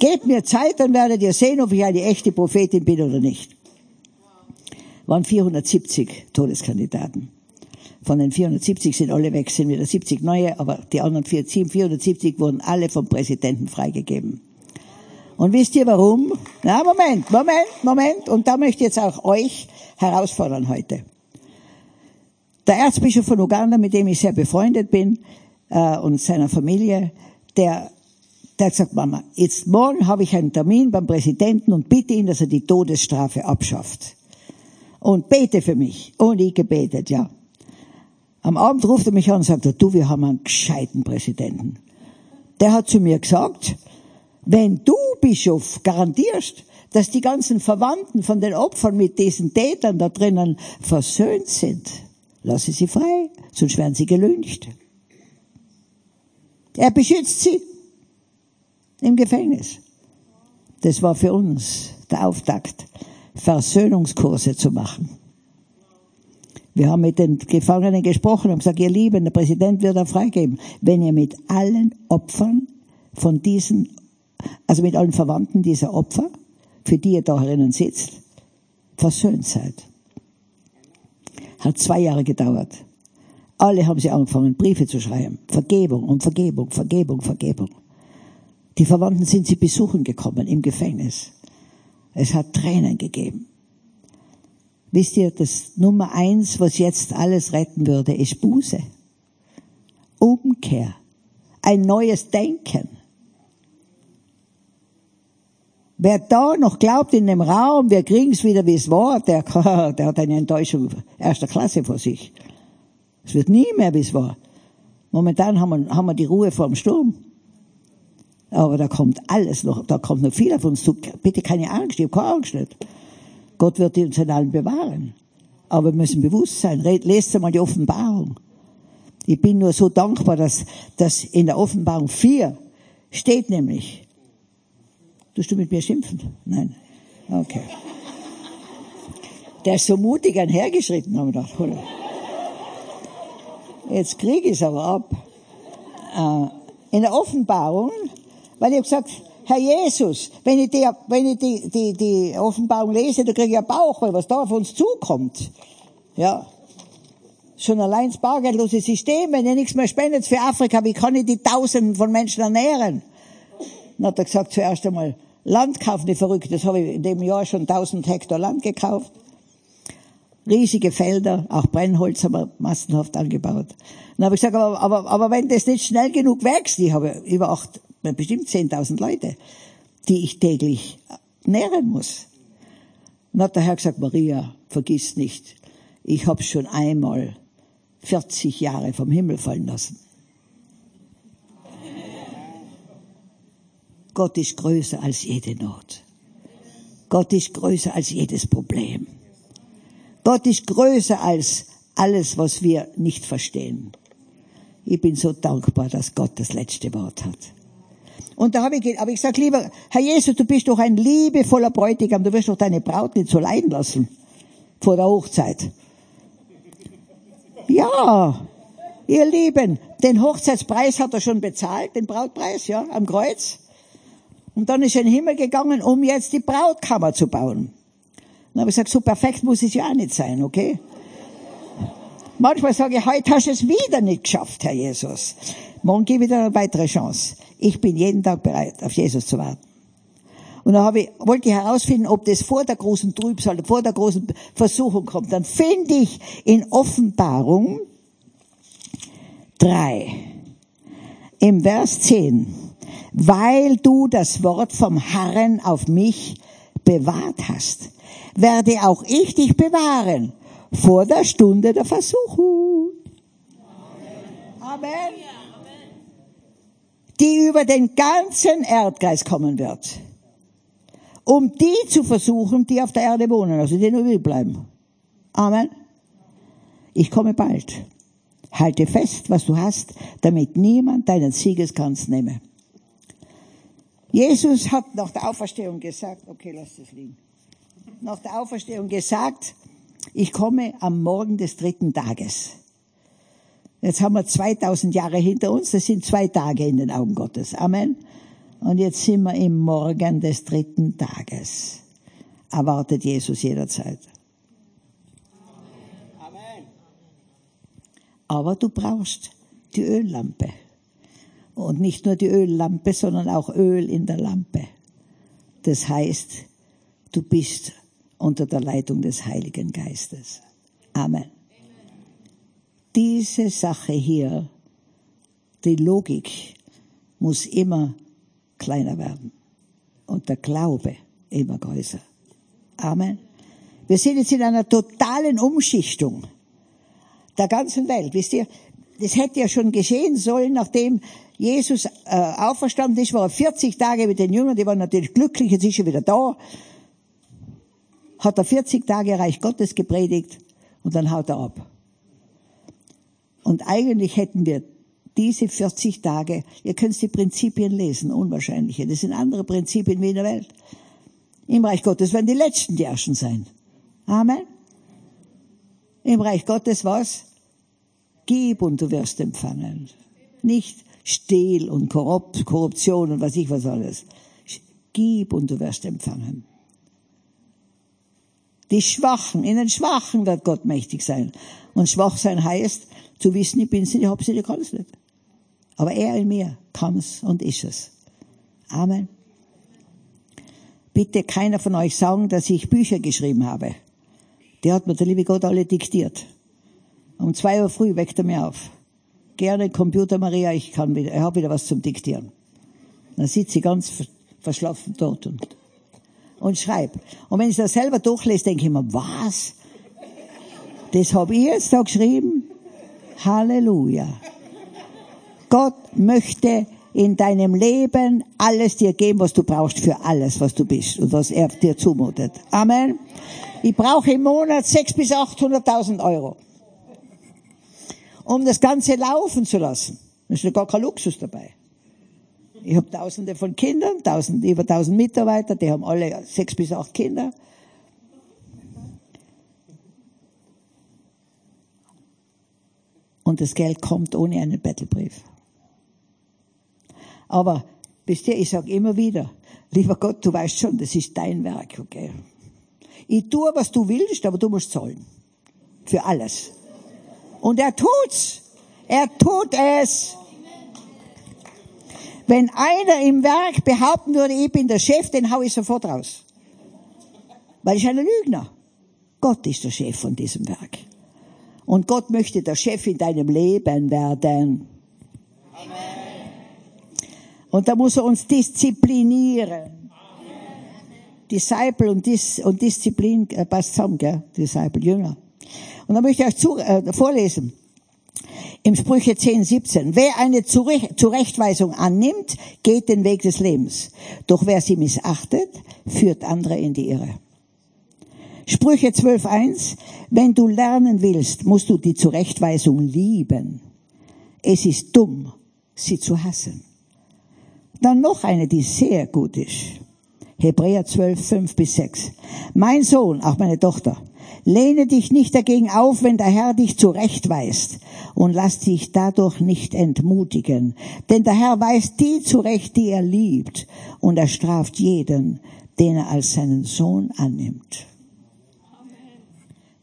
Gebt mir Zeit, dann werdet ihr sehen, ob ich eine echte Prophetin bin oder nicht. Waren 470 Todeskandidaten. Von den 470 sind alle weg, sind wieder 70 neue, aber die anderen 470 wurden alle vom Präsidenten freigegeben. Und wisst ihr warum? Na, Moment, Moment, Moment. Und da möchte ich jetzt auch euch herausfordern heute. Der Erzbischof von Uganda, mit dem ich sehr befreundet bin, äh, und seiner Familie, der der hat gesagt, Mama, jetzt morgen habe ich einen Termin beim Präsidenten und bitte ihn, dass er die Todesstrafe abschafft. Und bete für mich. Und ich gebetet, ja. Am Abend ruft er mich an und sagt, du, wir haben einen gescheiten Präsidenten. Der hat zu mir gesagt, wenn du, Bischof, garantierst, dass die ganzen Verwandten von den Opfern mit diesen Tätern da drinnen versöhnt sind, lasse sie frei, sonst werden sie gelüncht. Er beschützt sie im Gefängnis. Das war für uns der Auftakt, Versöhnungskurse zu machen. Wir haben mit den Gefangenen gesprochen und gesagt, ihr Lieben, der Präsident wird er freigeben, wenn ihr mit allen Opfern von diesen, also mit allen Verwandten dieser Opfer, für die ihr da drinnen sitzt, versöhnt seid. Hat zwei Jahre gedauert. Alle haben sie angefangen, Briefe zu schreiben. Vergebung und Vergebung, Vergebung, Vergebung. Die Verwandten sind sie besuchen gekommen im Gefängnis. Es hat Tränen gegeben. Wisst ihr, das Nummer eins, was jetzt alles retten würde, ist Buße. Umkehr. Ein neues Denken. Wer da noch glaubt in dem Raum, wir kriegen's wieder, wie es war, der, der hat eine Enttäuschung erster Klasse vor sich. Es wird nie mehr, wie es war. Momentan haben wir, haben wir die Ruhe vor dem Sturm. Aber da kommt alles noch, da kommt noch viel auf uns zu. Bitte keine Angst, ich habe keine Angst nicht. Gott wird uns in allen bewahren. Aber wir müssen bewusst sein. Lest einmal die Offenbarung. Ich bin nur so dankbar, dass, dass in der Offenbarung 4 steht nämlich, tust du mit mir schimpfen? Nein. Okay. Der ist so mutig einhergeschritten, haben wir gedacht, oder? Jetzt kriege ich es aber ab. Äh, in der Offenbarung weil ich habe gesagt, Herr Jesus, wenn ich, die, wenn ich die, die, die Offenbarung lese, da kriege ich ja Bauch, weil was da auf uns zukommt. Ja. Schon allein das bargeldlose System, wenn ihr nichts mehr spendet für Afrika, wie kann ich die Tausenden von Menschen ernähren? Dann hat er gesagt, zuerst einmal Land kaufen, die verrückt. Das habe ich in dem Jahr schon 1000 Hektar Land gekauft. Riesige Felder, auch Brennholz haben wir massenhaft angebaut. Dann habe ich gesagt, aber, aber, aber wenn das nicht schnell genug wächst, ich habe über acht bestimmt 10.000 Leute, die ich täglich nähren muss. Dann hat der Herr gesagt, Maria, vergiss nicht, ich habe schon einmal 40 Jahre vom Himmel fallen lassen. Gott ist größer als jede Not. Gott ist größer als jedes Problem. Gott ist größer als alles, was wir nicht verstehen. Ich bin so dankbar, dass Gott das letzte Wort hat. Und da habe ich, hab ich gesagt, lieber Herr Jesus, du bist doch ein liebevoller Bräutigam, du wirst doch deine Braut nicht so leiden lassen vor der Hochzeit. Ja, ihr Lieben, den Hochzeitspreis hat er schon bezahlt, den Brautpreis, ja, am Kreuz. Und dann ist er in den Himmel gegangen, um jetzt die Brautkammer zu bauen. Dann habe ich gesagt, so perfekt muss es ja auch nicht sein, okay? Manchmal sage ich, heute hast du es wieder nicht geschafft, Herr Jesus. Morgen gebe ich dir eine weitere Chance. Ich bin jeden Tag bereit, auf Jesus zu warten. Und dann habe ich, wollte ich herausfinden, ob das vor der großen Trübsal, vor der großen Versuchung kommt. Dann finde ich in Offenbarung drei im Vers 10, weil du das Wort vom Herrn auf mich bewahrt hast, werde auch ich dich bewahren vor der Stunde der Versuchung. Amen. Die über den ganzen Erdkreis kommen wird. Um die zu versuchen, die auf der Erde wohnen, also die nur bleiben. Amen. Ich komme bald. Halte fest, was du hast, damit niemand deinen Siegeskranz nehme. Jesus hat nach der Auferstehung gesagt, okay, lass das liegen. Nach der Auferstehung gesagt, ich komme am Morgen des dritten Tages. Jetzt haben wir 2000 Jahre hinter uns, das sind zwei Tage in den Augen Gottes. Amen. Und jetzt sind wir im Morgen des dritten Tages. Erwartet Jesus jederzeit. Amen. Aber du brauchst die Öllampe. Und nicht nur die Öllampe, sondern auch Öl in der Lampe. Das heißt, du bist unter der Leitung des Heiligen Geistes. Amen. Diese Sache hier, die Logik muss immer kleiner werden und der Glaube immer größer. Amen. Wir sind jetzt in einer totalen Umschichtung der ganzen Welt. Wisst ihr, das hätte ja schon geschehen sollen, nachdem Jesus äh, auferstanden ist, war er 40 Tage mit den Jüngern, die waren natürlich glücklich, jetzt ist er wieder da hat er 40 Tage Reich Gottes gepredigt und dann haut er ab. Und eigentlich hätten wir diese 40 Tage, ihr könnt die Prinzipien lesen, unwahrscheinliche, das sind andere Prinzipien wie in der Welt. Im Reich Gottes werden die Letzten die Ersten sein. Amen. Im Reich Gottes was? Gib und du wirst empfangen. Nicht Stehl und Korruption und was ich was alles. Gib und du wirst empfangen. Die Schwachen, in den Schwachen wird Gott mächtig sein. Und schwach sein heißt, zu wissen, ich bin's nicht, ich hab's nicht, ich kann's nicht. Aber er in mir kann's und ist es. Amen. Bitte keiner von euch sagen, dass ich Bücher geschrieben habe. Die hat mir der liebe Gott alle diktiert. Um zwei Uhr früh weckt er mir auf. Gerne Computer Maria, ich kann wieder, ich habe wieder was zum Diktieren. Dann sitzt sie ganz verschlafen dort und und schreibe. Und wenn ich das selber durchlese, denke ich mir, was? Das habe ich jetzt da geschrieben? Halleluja. Gott möchte in deinem Leben alles dir geben, was du brauchst für alles, was du bist und was er dir zumutet. Amen. Ich brauche im Monat sechs bis 800.000 Euro, um das Ganze laufen zu lassen. Da ist ja gar kein Luxus dabei. Ich habe Tausende von Kindern, tausend, über tausend Mitarbeiter, die haben alle sechs bis acht Kinder. Und das Geld kommt ohne einen Bettelbrief. Aber, wisst ihr, ich sage immer wieder, lieber Gott, du weißt schon, das ist dein Werk, okay? Ich tue, was du willst, aber du musst zahlen. Für alles. Und er tut's. Er tut es. Wenn einer im Werk behaupten würde, ich bin der Chef, den hau ich sofort raus. Weil ich ein Lügner. Gott ist der Chef von diesem Werk. Und Gott möchte der Chef in deinem Leben werden. Amen. Und da muss er uns disziplinieren. Disciple und, Dis und Disziplin äh, passt zusammen, gell? Disciple, Jünger. Und da möchte ich euch zu, äh, vorlesen. Im Sprüche 10, 17. Wer eine Zurechtweisung annimmt, geht den Weg des Lebens. Doch wer sie missachtet, führt andere in die Irre. Sprüche 12.1. Wenn du lernen willst, musst du die Zurechtweisung lieben. Es ist dumm, sie zu hassen. Dann noch eine, die sehr gut ist. Hebräer 12, 5 bis 6. Mein Sohn, auch meine Tochter, lehne dich nicht dagegen auf, wenn der Herr dich zurechtweist und lass dich dadurch nicht entmutigen. Denn der Herr weist die zurecht, die er liebt und er straft jeden, den er als seinen Sohn annimmt.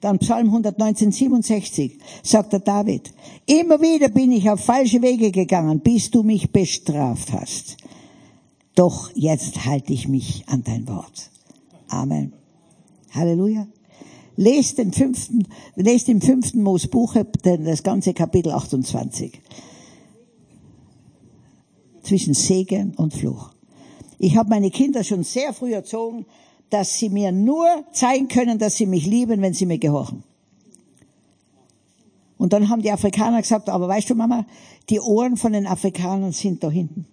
Dann Psalm 119, 67 sagt der David, immer wieder bin ich auf falsche Wege gegangen, bis du mich bestraft hast. Doch jetzt halte ich mich an dein Wort. Amen. Halleluja. Lest den fünften, lest im fünften Mosbuch das ganze Kapitel 28. Zwischen Segen und Fluch. Ich habe meine Kinder schon sehr früh erzogen, dass sie mir nur zeigen können, dass sie mich lieben, wenn sie mir gehorchen. Und dann haben die Afrikaner gesagt, aber weißt du, Mama, die Ohren von den Afrikanern sind da hinten.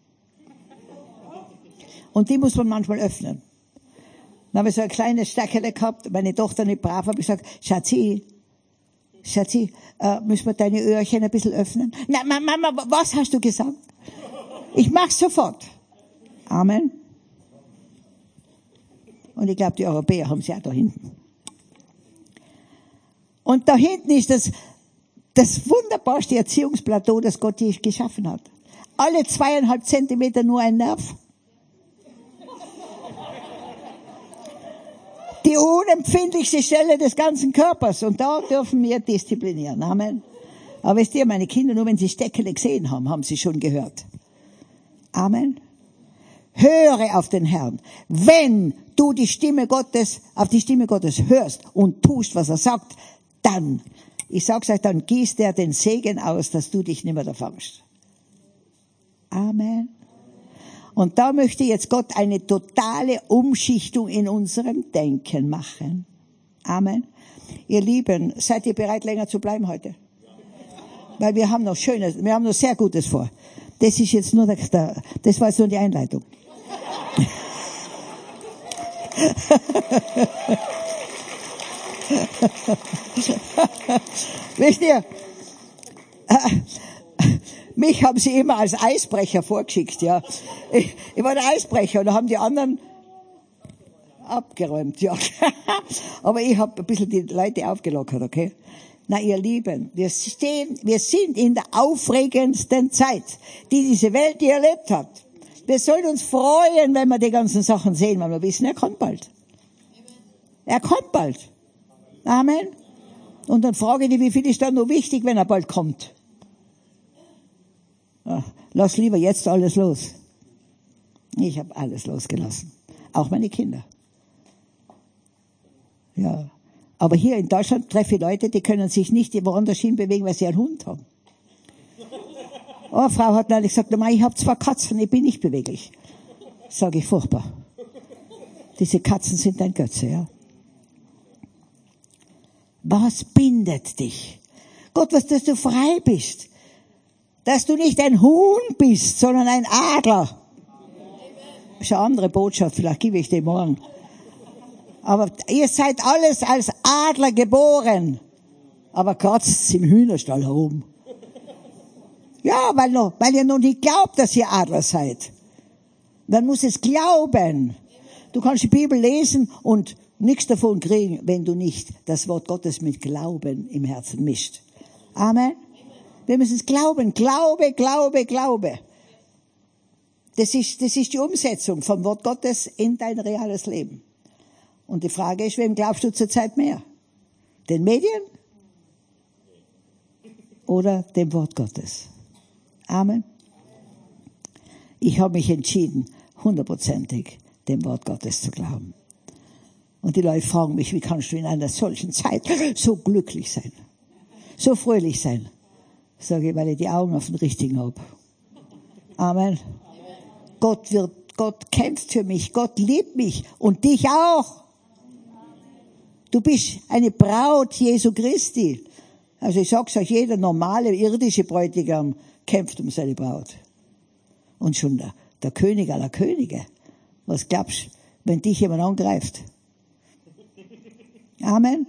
Und die muss man manchmal öffnen. Dann habe ich so ein kleines Stärkele gehabt, meine Tochter nicht brav, habe ich gesagt, Schatzi, Schatzi, äh, müssen wir deine Öhrchen ein bisschen öffnen? Na, Mama, was hast du gesagt? Ich mach's sofort. Amen. Und ich glaube, die Europäer haben sie auch da hinten. Und da hinten ist das, das wunderbarste Erziehungsplateau, das Gott je geschaffen hat. Alle zweieinhalb Zentimeter nur ein Nerv. Die unempfindlichste Stelle des ganzen Körpers. Und da dürfen wir disziplinieren. Amen. Aber wisst ihr, meine Kinder, nur wenn sie Steckele gesehen haben, haben sie schon gehört. Amen. Höre auf den Herrn. Wenn du die Stimme Gottes, auf die Stimme Gottes hörst und tust, was er sagt, dann, ich sag's euch, dann gießt er den Segen aus, dass du dich nicht mehr fangst. Amen. Und da möchte jetzt Gott eine totale Umschichtung in unserem Denken machen. Amen. Ihr Lieben, seid ihr bereit, länger zu bleiben heute? Weil wir haben noch Schönes, wir haben noch sehr Gutes vor. Das ist jetzt nur der, das war jetzt nur die Einleitung. Wisst ihr, mich haben sie immer als Eisbrecher vorgeschickt, ja. Ich, ich war der Eisbrecher und da haben die anderen abgeräumt, ja. Aber ich habe ein bisschen die Leute aufgelockert, okay? Na, ihr Lieben, wir stehen, wir sind in der aufregendsten Zeit, die diese Welt je erlebt hat. Wir sollen uns freuen, wenn wir die ganzen Sachen sehen, weil wir wissen, er kommt bald. Er kommt bald. Amen. Und dann frage ich dich, wie viel ist dann noch wichtig, wenn er bald kommt? Lass lieber jetzt alles los. Ich habe alles losgelassen. Auch meine Kinder. Ja. Aber hier in Deutschland treffe ich Leute, die können sich nicht woanders hinbewegen, weil sie einen Hund haben. Oh, eine Frau hat neulich gesagt, ich habe zwei Katzen, ich bin nicht beweglich. Sage ich furchtbar. Diese Katzen sind ein Götze, ja. Was bindet dich? Gott, was, dass du frei bist. Dass du nicht ein Huhn bist, sondern ein Adler. Das ist eine andere Botschaft, vielleicht gebe ich dir morgen. Aber ihr seid alles als Adler geboren. Aber kratzt im Hühnerstall herum. Ja, weil, noch, weil ihr noch nicht glaubt, dass ihr Adler seid. Man muss es glauben. Du kannst die Bibel lesen und nichts davon kriegen, wenn du nicht das Wort Gottes mit Glauben im Herzen mischt. Amen. Wir müssen es glauben. Glaube, Glaube, Glaube. Das ist, das ist die Umsetzung vom Wort Gottes in dein reales Leben. Und die Frage ist, wem glaubst du zurzeit mehr? Den Medien? Oder dem Wort Gottes? Amen. Ich habe mich entschieden, hundertprozentig dem Wort Gottes zu glauben. Und die Leute fragen mich, wie kannst du in einer solchen Zeit so glücklich sein? So fröhlich sein? Sage ich, weil ich die Augen auf den richtigen habe. Amen. Gott wird, Gott kämpft für mich, Gott liebt mich und dich auch. Du bist eine Braut Jesu Christi. Also ich sag's euch, jeder normale irdische Bräutigam kämpft um seine Braut. Und schon der, der König aller Könige. Was glaubst, wenn dich jemand angreift? Amen.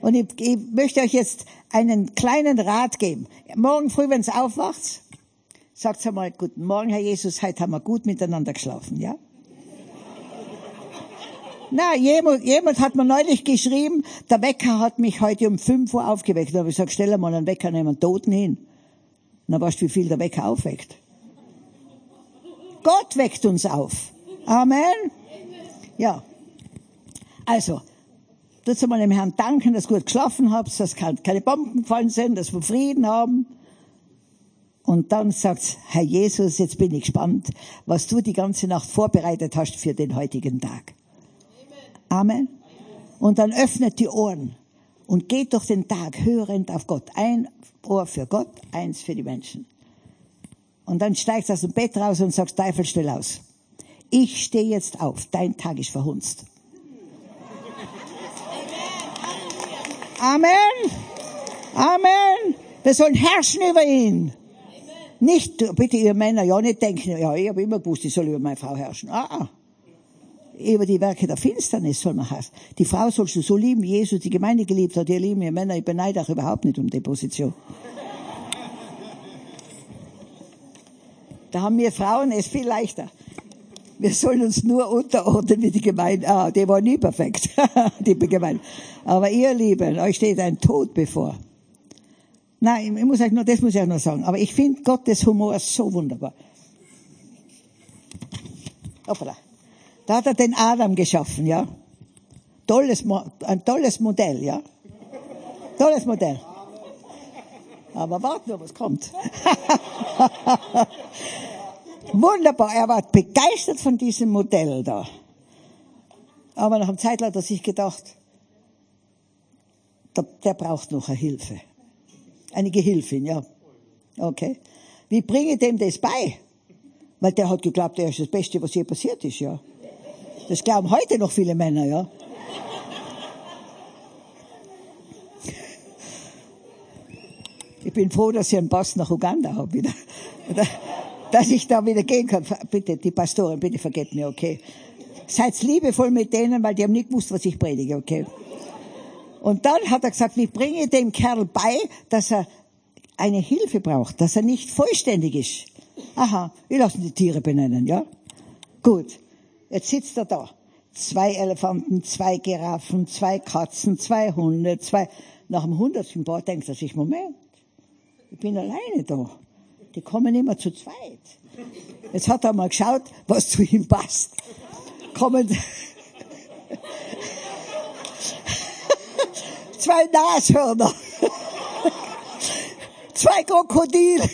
Und ich, ich möchte euch jetzt einen kleinen Rat geben. Morgen früh, wenn es aufwacht, sagt einmal, guten Morgen, Herr Jesus, heute haben wir gut miteinander geschlafen, ja? Na, jemand, jemand hat mir neulich geschrieben, der Wecker hat mich heute um 5 Uhr aufgeweckt. Da habe ich gesagt, stell mal einen Wecker neben einen Toten hin. Na, weißt du, wie viel der Wecker aufweckt? Gott weckt uns auf. Amen. Ja. Also, Tut mal dem Herrn danken, dass ihr gut geschlafen habt, dass keine Bomben gefallen sind, dass wir Frieden haben. Und dann sagt Herr Jesus, jetzt bin ich gespannt, was du die ganze Nacht vorbereitet hast für den heutigen Tag. Amen. Und dann öffnet die Ohren und geht durch den Tag hörend auf Gott. Ein Ohr für Gott, eins für die Menschen. Und dann steigst du aus dem Bett raus und sagst, Teufel, stell aus. Ich stehe jetzt auf, dein Tag ist verhunzt. Amen. Amen. Wir sollen herrschen über ihn. Nicht, bitte ihr Männer, ja nicht denken, ja, ich habe immer gewusst, ich soll über meine Frau herrschen. Ah, ah. Über die Werke der Finsternis soll man herrschen. Die Frau sollst du so lieben, wie Jesus die Gemeinde geliebt hat. Ihr lieben ihr Männer, ich beneide auch überhaupt nicht um die Position. Da haben wir Frauen es viel leichter. Wir sollen uns nur unterordnen wie die Gemeinde. Ah, die war nie perfekt, die Gemeinde. Aber ihr Lieben, euch steht ein Tod bevor. Nein, ich muss euch nur, das muss ich auch noch sagen. Aber ich finde Gottes Humor so wunderbar. Hoppala. Da hat er den Adam geschaffen, ja. Tolles, ein tolles Modell, ja. Tolles Modell. Aber warte nur, was kommt. Wunderbar, er war begeistert von diesem Modell da. Aber nach einem Zeit hat er sich gedacht, der, der braucht noch eine Hilfe. Eine Gehilfin, ja. Okay. Wie bringe ich dem das bei? Weil der hat geglaubt, er ist das Beste, was je passiert ist, ja. Das glauben heute noch viele Männer, ja. Ich bin froh, dass ich einen Pass nach Uganda habe wieder dass ich da wieder gehen kann. Bitte, die Pastoren, bitte vergeht mir, okay? Seid liebevoll mit denen, weil die haben nicht gewusst, was ich predige, okay? Und dann hat er gesagt, ich bringe dem Kerl bei, dass er eine Hilfe braucht, dass er nicht vollständig ist. Aha, wir lassen die Tiere benennen, ja? Gut. Jetzt sitzt er da. Zwei Elefanten, zwei Giraffen, zwei Katzen, zwei Hunde, zwei, nach dem hundertsten Paar denkt er sich, Moment, ich bin alleine da. Die kommen immer zu zweit. Jetzt hat er mal geschaut, was zu ihm passt. Kommen zwei Nashörner, zwei Krokodile.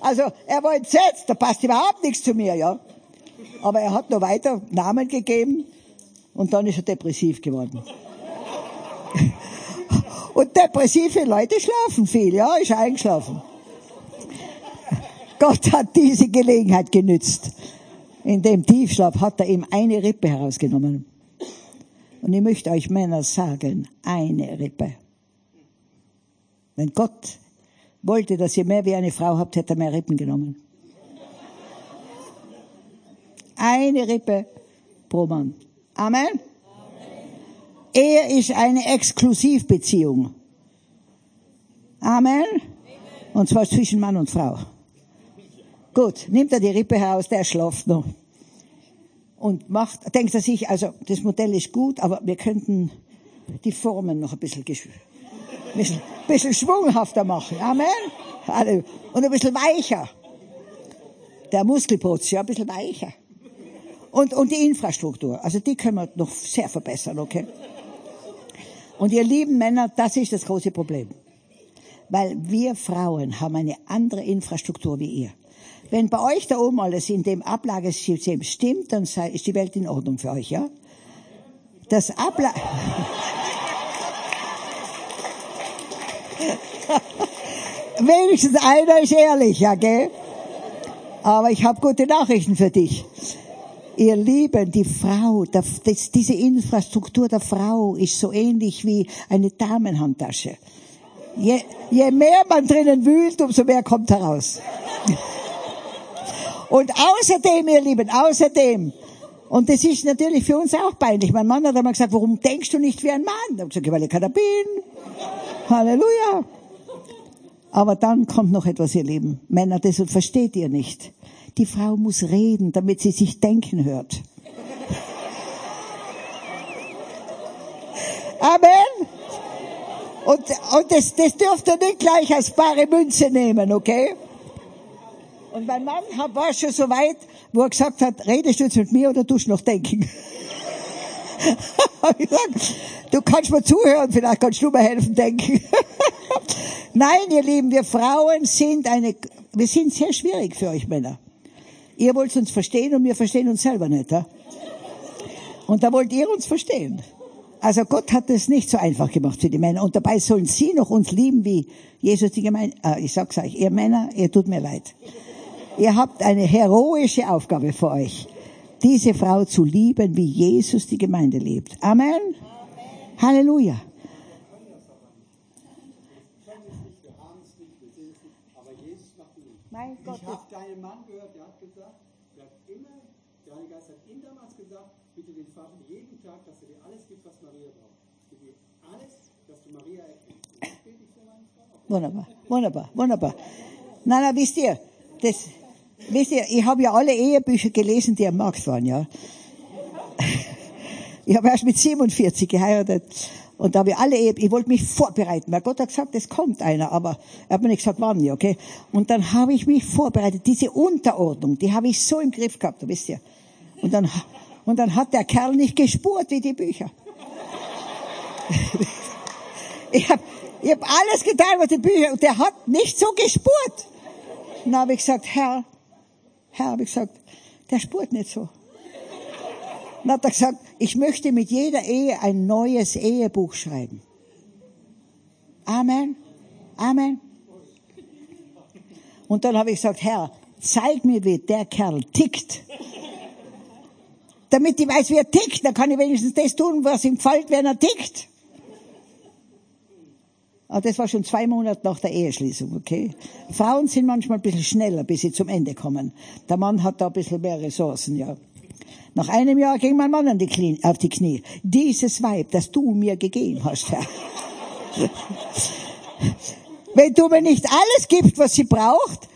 Also er war entsetzt, da passt überhaupt nichts zu mir, ja. Aber er hat noch weiter Namen gegeben und dann ist er depressiv geworden. Und depressive Leute schlafen viel, ja, ist eingeschlafen. Gott hat diese Gelegenheit genützt. In dem Tiefschlaf hat er ihm eine Rippe herausgenommen. Und ich möchte euch Männer sagen, eine Rippe. Wenn Gott wollte, dass ihr mehr wie eine Frau habt, hätte er mehr Rippen genommen. Eine Rippe pro Mann. Amen. Er ist eine Exklusivbeziehung. Amen. Und zwar zwischen Mann und Frau. Gut, nimmt er die Rippe heraus, der schlaft noch. Und macht, denkt er sich, also das Modell ist gut, aber wir könnten die Formen noch ein bisschen, ein bisschen, bisschen schwunghafter machen. Amen. Und ein bisschen weicher. Der Muskelputz, ja, ein bisschen weicher. Und, und die Infrastruktur, also die können wir noch sehr verbessern, okay? Und ihr lieben Männer, das ist das große Problem. Weil wir Frauen haben eine andere Infrastruktur wie ihr. Wenn bei euch da oben alles in dem Ablagesystem stimmt, dann ist die Welt in Ordnung für euch, ja? Das Abla Wenigstens einer ist ehrlich, ja, gell? Aber ich habe gute Nachrichten für dich. Ihr Lieben, die Frau, das, diese Infrastruktur der Frau ist so ähnlich wie eine Damenhandtasche. Je, je mehr man drinnen wühlt, umso mehr kommt heraus. Und außerdem, ihr Lieben, außerdem, und das ist natürlich für uns auch peinlich. Mein Mann hat einmal gesagt, warum denkst du nicht wie ein Mann? Ich habe gesagt, weil ich keiner bin. Halleluja. Aber dann kommt noch etwas, ihr Lieben. Männer, das versteht ihr nicht. Die Frau muss reden, damit sie sich denken hört. Amen. Und, und das, das dürft ihr nicht gleich als bare Münze nehmen, okay? Und mein Mann war schon so weit, wo er gesagt hat, redest du jetzt mit mir oder tust du noch denken? ich gesagt, du kannst mir zuhören, vielleicht kannst du mir helfen denken. Nein, ihr Lieben, wir Frauen sind eine, wir sind sehr schwierig für euch Männer. Ihr wollt uns verstehen und wir verstehen uns selber nicht. Ja? Und da wollt ihr uns verstehen. Also Gott hat es nicht so einfach gemacht für die Männer. Und dabei sollen sie noch uns lieben, wie Jesus die Gemeinde, äh, ich sag's euch, ihr Männer, ihr tut mir leid. Ihr habt eine heroische Aufgabe vor euch, diese Frau zu lieben, wie Jesus die Gemeinde liebt. Amen. Amen. Halleluja. Mein Gott. Ich habe deinen Mann gehört, der hat gesagt, der hat immer, der Heilige Geist hat ihm damals gesagt, bitte den Vater jeden Tag, dass er dir alles gibt, was Maria braucht. Gib dir alles, dass du Maria erkennst. Wunderbar, wunderbar, wunderbar. Nein, nein, wisst ihr, das, wisst ihr, ich habe ja alle Ehebücher gelesen, die am Markt waren, ja. Ich habe erst mit 47 geheiratet und da habe ich alle, ich wollte mich vorbereiten, weil Gott hat gesagt, es kommt einer, aber er hat mir nicht gesagt, wann, okay? Und dann habe ich mich vorbereitet. Diese Unterordnung, die habe ich so im Griff gehabt, wisst ihr. Und dann, und dann hat der Kerl nicht gespurt wie die Bücher. ich habe ich hab alles getan, was die Bücher, und der hat nicht so gespurt. Dann habe ich gesagt, Herr, Herr, habe ich gesagt, der spurt nicht so. Dann hat er gesagt, ich möchte mit jeder Ehe ein neues Ehebuch schreiben. Amen. Amen. Und dann habe ich gesagt, Herr, zeig mir, wie der Kerl tickt. Damit ich weiß, wie er tickt, dann kann ich wenigstens das tun, was ihm gefällt, wenn er tickt. Aber das war schon zwei Monate nach der Eheschließung, okay? Frauen sind manchmal ein bisschen schneller, bis sie zum Ende kommen. Der Mann hat da ein bisschen mehr Ressourcen, ja. Nach einem Jahr ging mein Mann die Knie, auf die Knie. Dieses Weib, das du mir gegeben hast, Herr. Wenn du mir nicht alles gibst, was sie braucht,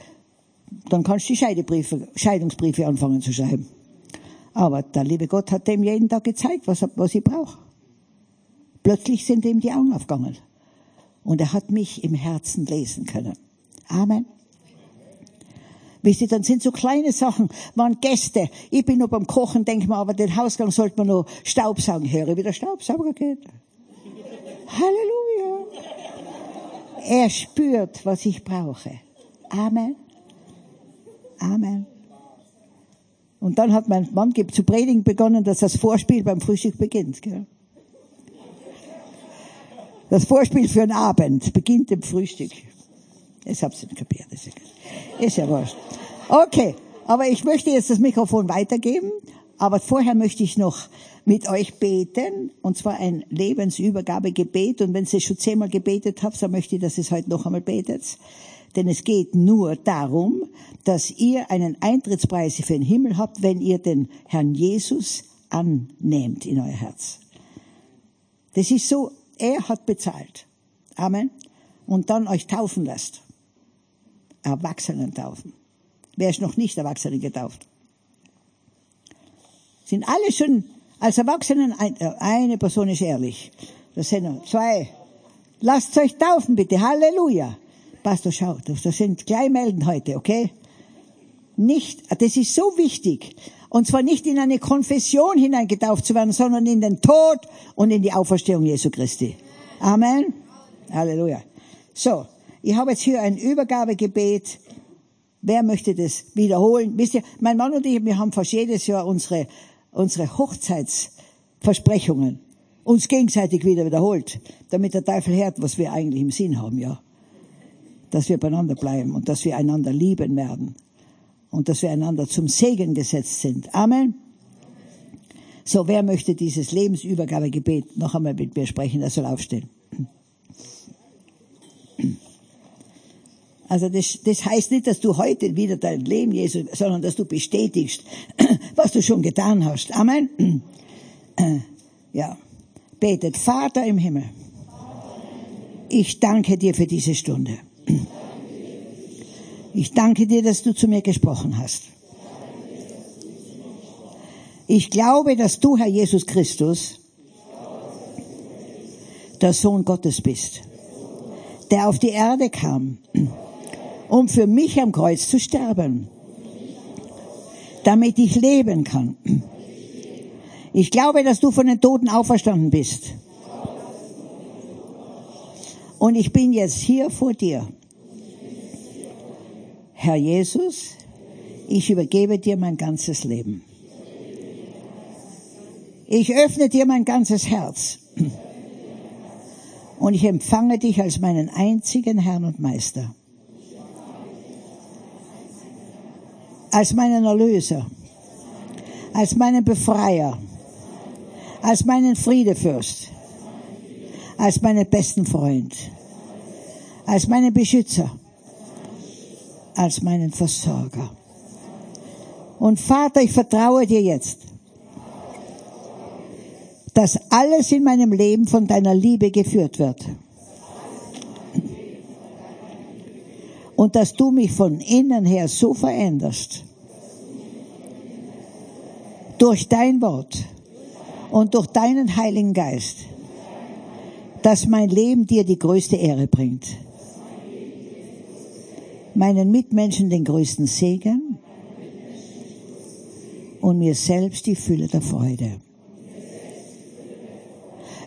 dann kannst du die Scheidebriefe, Scheidungsbriefe anfangen zu schreiben. Aber der liebe Gott hat dem jeden Tag gezeigt, was, was sie braucht. Plötzlich sind ihm die Augen aufgegangen. Und er hat mich im Herzen lesen können. Amen. Wisst ihr, dann sind so kleine Sachen, waren Gäste. Ich bin noch beim Kochen, denke mir, aber den Hausgang sollte man noch Staubsaugen hören, wie der Staubsauger geht. Halleluja. Er spürt, was ich brauche. Amen. Amen. Und dann hat mein Mann zu predigen begonnen, dass das Vorspiel beim Frühstück beginnt. Gell? Das Vorspiel für einen Abend beginnt im Frühstück. Das habt ihr nicht kapiert. Das ist ja wurscht. Okay, aber ich möchte jetzt das Mikrofon weitergeben. Aber vorher möchte ich noch mit euch beten, und zwar ein Lebensübergabegebet. Und wenn ihr schon zehnmal gebetet habt, dann möchte ich, dass ihr es heute noch einmal betet. Denn es geht nur darum, dass ihr einen Eintrittspreis für den Himmel habt, wenn ihr den Herrn Jesus annehmt in euer Herz. Das ist so, er hat bezahlt. Amen. Und dann euch taufen lässt. Erwachsenen taufen. Wer ist noch nicht Erwachsenen getauft? Sind alle schon als Erwachsenen, äh, eine Person ist ehrlich. Das sind noch zwei. Lasst euch taufen bitte. Halleluja. Pastor, schau, das sind gleich melden heute, okay? Nicht, das ist so wichtig. Und zwar nicht in eine Konfession hineingetauft zu werden, sondern in den Tod und in die Auferstehung Jesu Christi. Amen. Halleluja. So, ich habe jetzt hier ein Übergabegebet. Wer möchte das wiederholen? Wisst ihr, mein Mann und ich, wir haben fast jedes Jahr unsere, unsere Hochzeitsversprechungen uns gegenseitig wieder wiederholt, damit der Teufel hört, was wir eigentlich im Sinn haben, ja. Dass wir beieinander bleiben und dass wir einander lieben werden und dass wir einander zum Segen gesetzt sind. Amen. So, wer möchte dieses Lebensübergabegebet noch einmal mit mir sprechen? Er soll aufstehen. Also das, das heißt nicht, dass du heute wieder dein Leben, Jesus, sondern dass du bestätigst, was du schon getan hast. Amen. Ja. Betet, Vater im Himmel, ich danke dir für diese Stunde. Ich danke dir, dass du zu mir gesprochen hast. Ich glaube, dass du, Herr Jesus Christus, der Sohn Gottes bist, der auf die Erde kam, um für mich am Kreuz zu sterben, damit ich leben kann. Ich glaube, dass du von den Toten auferstanden bist. Und ich bin jetzt hier vor dir. Herr Jesus, ich übergebe dir mein ganzes Leben. Ich öffne dir mein ganzes Herz. Und ich empfange dich als meinen einzigen Herrn und Meister. Als meinen Erlöser. Als meinen Befreier. Als meinen Friedefürst. Als meinen besten Freund. Als meinen Beschützer. Als meinen Versorger. Und Vater, ich vertraue dir jetzt dass alles in meinem Leben von deiner Liebe geführt wird. Und dass du mich von innen her so veränderst. Durch dein Wort und durch deinen Heiligen Geist, dass mein Leben dir die größte Ehre bringt. Meinen Mitmenschen den größten Segen und mir selbst die Fülle der Freude.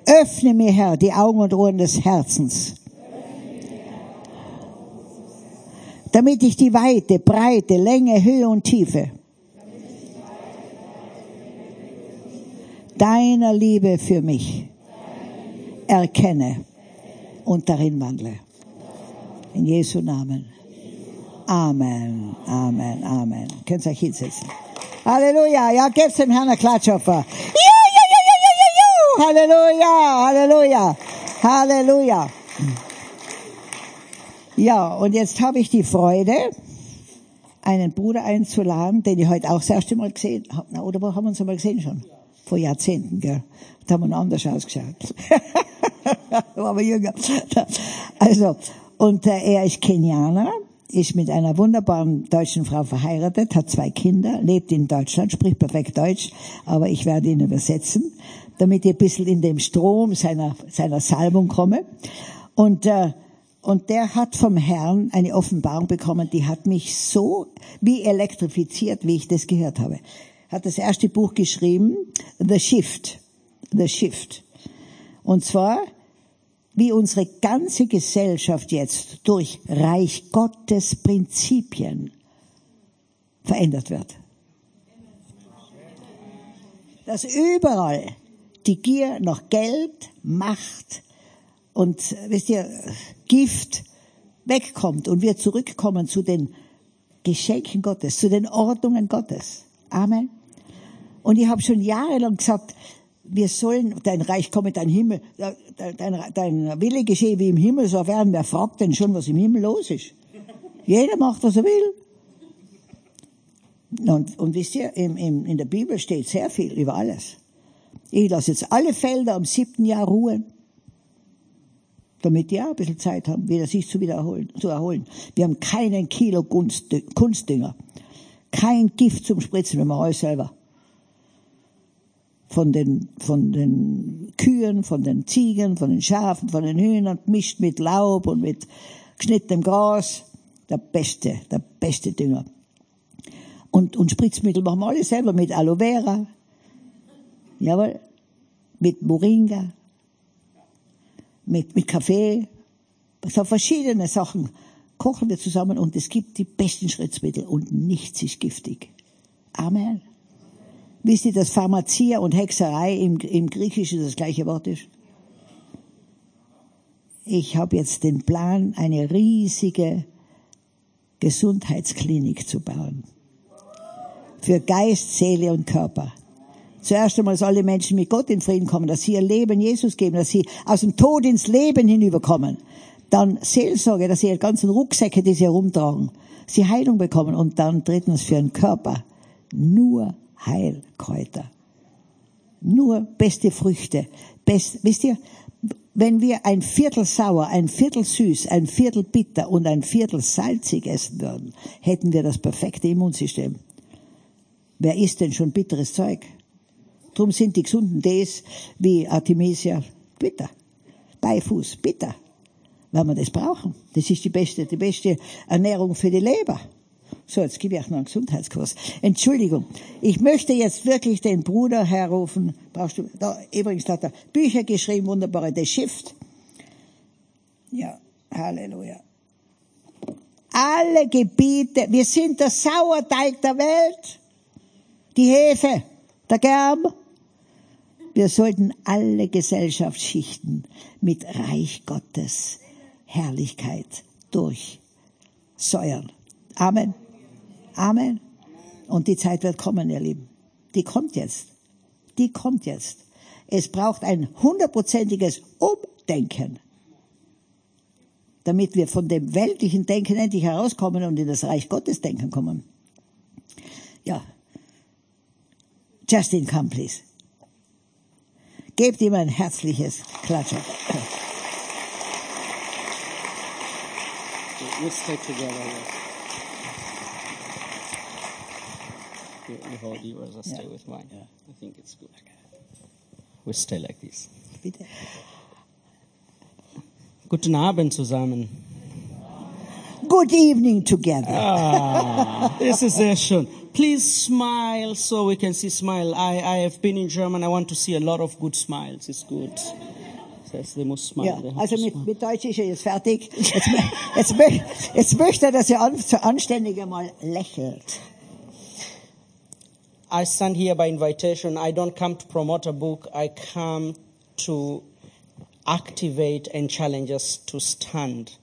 Öffne mir, Herr, die Augen und Ohren des Herzens, damit ich die Weite, Breite, Länge, Höhe und Tiefe deiner Liebe für mich erkenne und darin wandle. In Jesu Namen. Amen, Amen, Amen. Könnt ihr euch hinsetzen. Halleluja. Ja, gebt's dem Herrn eine Klatschopfer. Ja! Halleluja, Halleluja, Halleluja. Ja, und jetzt habe ich die Freude, einen Bruder einzuladen, den ich heute auch das erste Mal gesehen habe. Oder wo haben wir uns einmal gesehen schon? Vor Jahrzehnten, gell? Da haben wir noch anders ausgeschaut. da waren wir jünger. Also, und äh, er ist Kenianer, ist mit einer wunderbaren deutschen Frau verheiratet, hat zwei Kinder, lebt in Deutschland, spricht perfekt Deutsch, aber ich werde ihn übersetzen damit ich ein bisschen in dem Strom seiner, seiner Salbung komme. Und, äh, und der hat vom Herrn eine Offenbarung bekommen, die hat mich so wie elektrifiziert, wie ich das gehört habe. Hat das erste Buch geschrieben, The Shift. The Shift. Und zwar, wie unsere ganze Gesellschaft jetzt durch Reich Gottes Prinzipien verändert wird. Dass überall die Gier nach Geld, Macht und, wisst ihr, Gift wegkommt und wir zurückkommen zu den Geschenken Gottes, zu den Ordnungen Gottes. Amen. Und ich habe schon jahrelang gesagt, wir sollen, dein Reich komme, dein Himmel, dein, dein, dein Wille geschehe wie im Himmel, so werden. Wer fragt denn schon, was im Himmel los ist? Jeder macht, was er will. Und, und wisst ihr, im, im, in der Bibel steht sehr viel über alles. Ich lasse jetzt alle Felder am siebten Jahr ruhen, damit die auch ein bisschen Zeit haben, wieder sich zu wiederholen, zu erholen. Wir haben keinen Kilo Kunstdünger, kein Gift zum Spritzen, wenn wir alles selber. Von den, von den Kühen, von den Ziegen, von den Schafen, von den Hühnern, mischt mit Laub und mit geschnittenem Gras. Der beste, der beste Dünger. Und, und Spritzmittel machen wir alle selber mit Aloe Vera, Jawohl. Mit Moringa. Mit, mit Kaffee. So verschiedene Sachen kochen wir zusammen und es gibt die besten Schrittmittel und nichts ist giftig. Amen. Wisst ihr, dass Pharmazie und Hexerei im, im Griechischen das gleiche Wort ist? Ich habe jetzt den Plan, eine riesige Gesundheitsklinik zu bauen. für Geist, Seele und Körper. Zuerst einmal, dass alle Menschen mit Gott in Frieden kommen, dass sie ihr Leben Jesus geben, dass sie aus dem Tod ins Leben hinüberkommen. Dann Seelsorge, dass sie ihre ganzen Rucksäcke, die sie herumtragen, sie Heilung bekommen. Und dann drittens für den Körper nur Heilkräuter. Nur beste Früchte. Best, wisst ihr, wenn wir ein Viertel sauer, ein Viertel süß, ein Viertel bitter und ein Viertel salzig essen würden, hätten wir das perfekte Immunsystem. Wer isst denn schon bitteres Zeug? Drum sind die gesunden Tees wie Artemisia bitter. Beifuß bitter. Weil wir das brauchen. Das ist die beste, die beste Ernährung für die Leber. So, jetzt gebe ich auch noch einen Gesundheitskurs. Entschuldigung, ich möchte jetzt wirklich den Bruder herrufen. Brauchst du, da, übrigens hat er Bücher geschrieben, wunderbare, The Shift. Ja, Halleluja. Alle Gebiete, wir sind der Sauerteig der Welt. Die Hefe, der Germ. Wir sollten alle Gesellschaftsschichten mit Reich Gottes Herrlichkeit durchsäuern. Amen. Amen. Und die Zeit wird kommen, ihr Lieben. Die kommt jetzt. Die kommt jetzt. Es braucht ein hundertprozentiges Umdenken, damit wir von dem weltlichen Denken endlich herauskommen und in das Reich Gottes Denken kommen. Ja. Justin, come please. Gebt ihm ein herzliches Klatschen. We'll stay together. You, you hold yours, I'll stay with mine. I think it's good. We'll stay like this. Bitte. Guten Abend zusammen. Good evening together. Ah, this is sehr schön. Please smile so we can see smile. I, I have been in German. I want to see a lot of good smiles. It's good. Says they must smile. Ja, also mit, mit Deutsch ist er jetzt fertig. Jetzt, jetzt, jetzt möchte er, dass er an, so anständig einmal lächelt. I stand here by invitation. I don't come to promote a book. I come to activate and challenge us to stand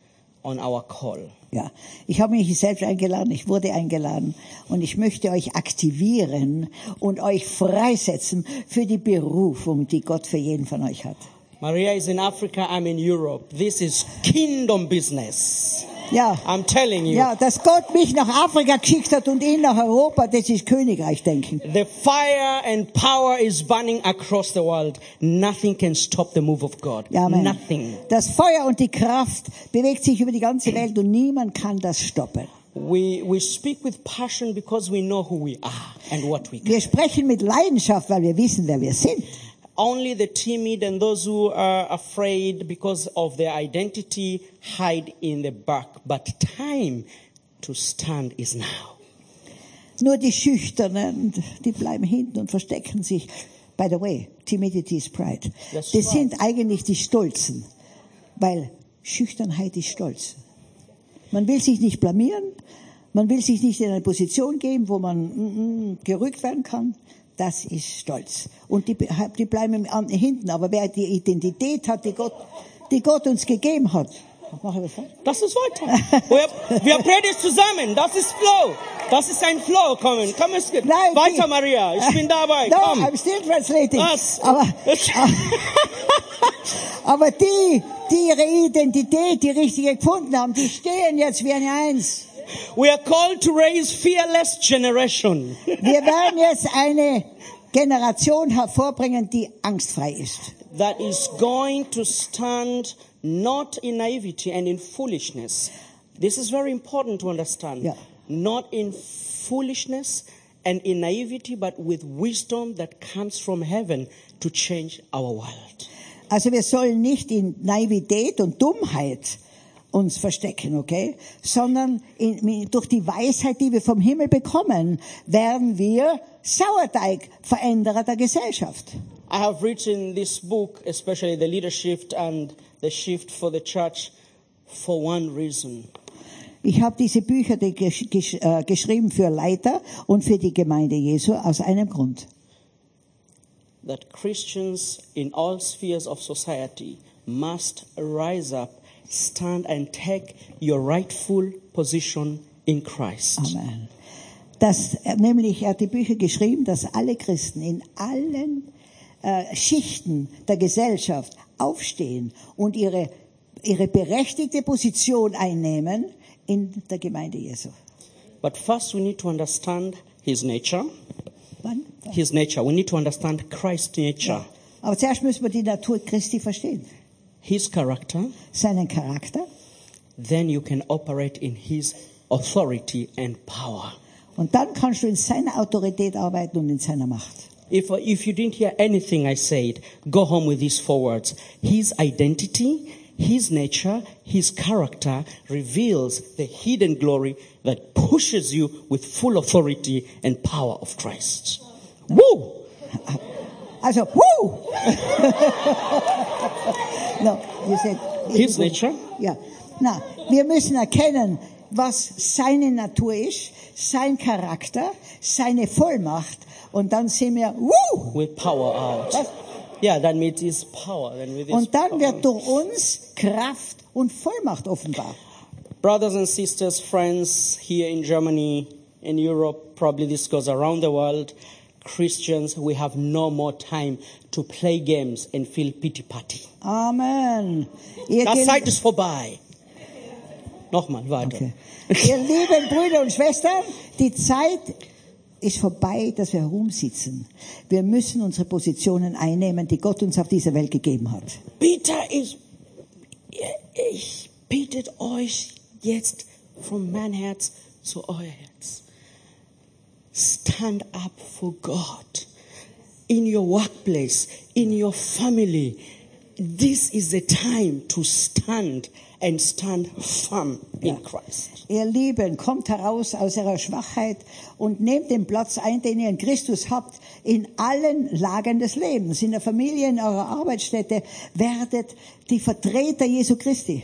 on our call. Ja, ich habe mich selbst eingeladen, ich wurde eingeladen und ich möchte euch aktivieren und euch freisetzen für die Berufung, die Gott für jeden von euch hat. Maria is in Africa. I'm in Europe. This is kingdom business. Ja, I'm telling you. ja, dass Gott mich nach Afrika geschickt hat und ihn nach Europa, das ist Königreich denken. The fire and power is burning across the world. Nothing can stop the move of God. Ja, Amen. Nothing. Das Feuer und die Kraft bewegt sich über die ganze Welt und niemand kann das stoppen. We, we speak with passion because we know who we are and what we can. Wir sprechen mit Leidenschaft, weil wir wissen, wer wir sind. Only the timid and those who are afraid because of their identity hide in the back. But time to stand is now. Nur die Schüchternen, die bleiben hinten und verstecken sich. By the way, timidity is pride. That's Das right. sind eigentlich die Stolzen, weil Schüchternheit ist Stolz. Man will sich nicht blamieren, man will sich nicht in eine Position geben, wo man mm, mm, gerückt werden kann. Das ist Stolz. Und die, die bleiben hinten. Aber wer die Identität hat, die Gott, die Gott uns gegeben hat, das ist weiter. wir, wir predigen zusammen. Das ist Flow. Das ist ein Flow. Kommen. Komm, es geht. Nein, Weiter, die- Maria. Ich bin dabei. No, Komm. I'm still translating. Was? Aber, aber die, die ihre Identität, die richtige gefunden haben, die stehen jetzt wie eine Eins. We are called to raise fearless generation. Wir werden jetzt eine Generation hervorbringen, die angstfrei ist. that is going to stand not in naivety and in foolishness. This is very important to understand. Yeah. Not in foolishness and in naivety, but with wisdom that comes from heaven to change our world. Also wir sollen nicht in Naivität und Dummheit uns verstecken, okay? Sondern in, durch die Weisheit, die wir vom Himmel bekommen, werden wir Sauerteigveränderer der Gesellschaft. I have written this book, especially the leadership and the shift for the church, for one reason. Ich habe diese Bücher die gesch gesch äh, geschrieben für Leiter und für die Gemeinde Jesu aus einem Grund. that Christians in all spheres of society must rise up, stand and take your rightful position in Christ. Amen. dass er nämlich, er hat die Bücher geschrieben, dass alle Christen in allen äh, Schichten der Gesellschaft aufstehen und ihre, ihre berechtigte Position einnehmen in der Gemeinde Jesu. But first, we need to understand his nature. Wann? His nature. We need to understand Christ's nature, Aber zuerst müssen wir die Natur Christi verstehen. His character. Seinen Charakter. Then you can operate in his authority and power. Und dann kannst du in seiner Autorität arbeiten und in seiner Macht. If, if you didn't hear anything I said, go home with these four words. His identity, his nature, his character reveals the hidden glory that pushes you with full authority and power of Christ. Woo! Also, woo! no, you said, His nature, Ja, na, wir müssen erkennen, was seine Natur ist, sein Charakter, seine Vollmacht, und dann sehen wir, woo! with power out. Was? Yeah, that means his power. Then with Und dann power. wird durch uns Kraft und Vollmacht offenbar. Brothers and sisters, friends here in Germany, in Europe, probably this goes around the world. Christians, we have no more time to play games and feel pity party. Amen. Ihr, Das Zeit ist vorbei. Nochmal weiter. Okay. Ihr lieben Brüder und Schwestern, die Zeit ist vorbei, dass wir herumsitzen. Wir müssen unsere Positionen einnehmen, die Gott uns auf dieser Welt gegeben hat. Peter ist, ich bittet euch jetzt von mein Herz zu euer Herz. Stand up for God. In your workplace, in your family. This is the time to stand and stand firm in Christ. Ihr Lieben, kommt heraus aus ihrer Schwachheit und nehmt den Platz ein, den ihr in Christus habt, in allen Lagen des Lebens, in der Familie, in eurer Arbeitsstätte, werdet die Vertreter Jesu Christi.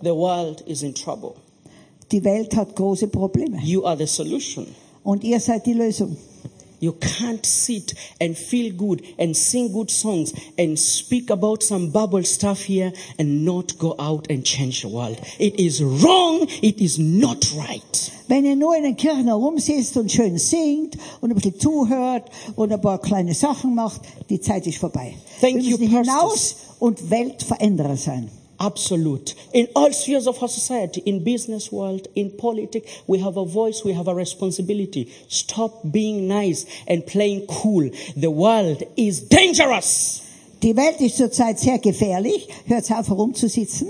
The world is in trouble. Die Welt hat große Probleme. You are the solution. Und ihr seid die Lösung. You can't sit and feel good and sing good songs and speak about some bubble stuff here and not go out and change the world. It is wrong. It is not right. Wenn ihr nur in den Kirchen herumsitzt und schön singt und ein bisschen zuhört und ein paar kleine Sachen macht, die Zeit ist vorbei. Thank Wir you, müssen Pastors. hinaus und Weltveränderer sein. Absolute. In all spheres of our society, in business world, in politics, we have a voice, we have a responsibility. Stop being nice and playing cool. The world is dangerous. Die Welt ist zurzeit sehr gefährlich. Hört auf herumzusitzen.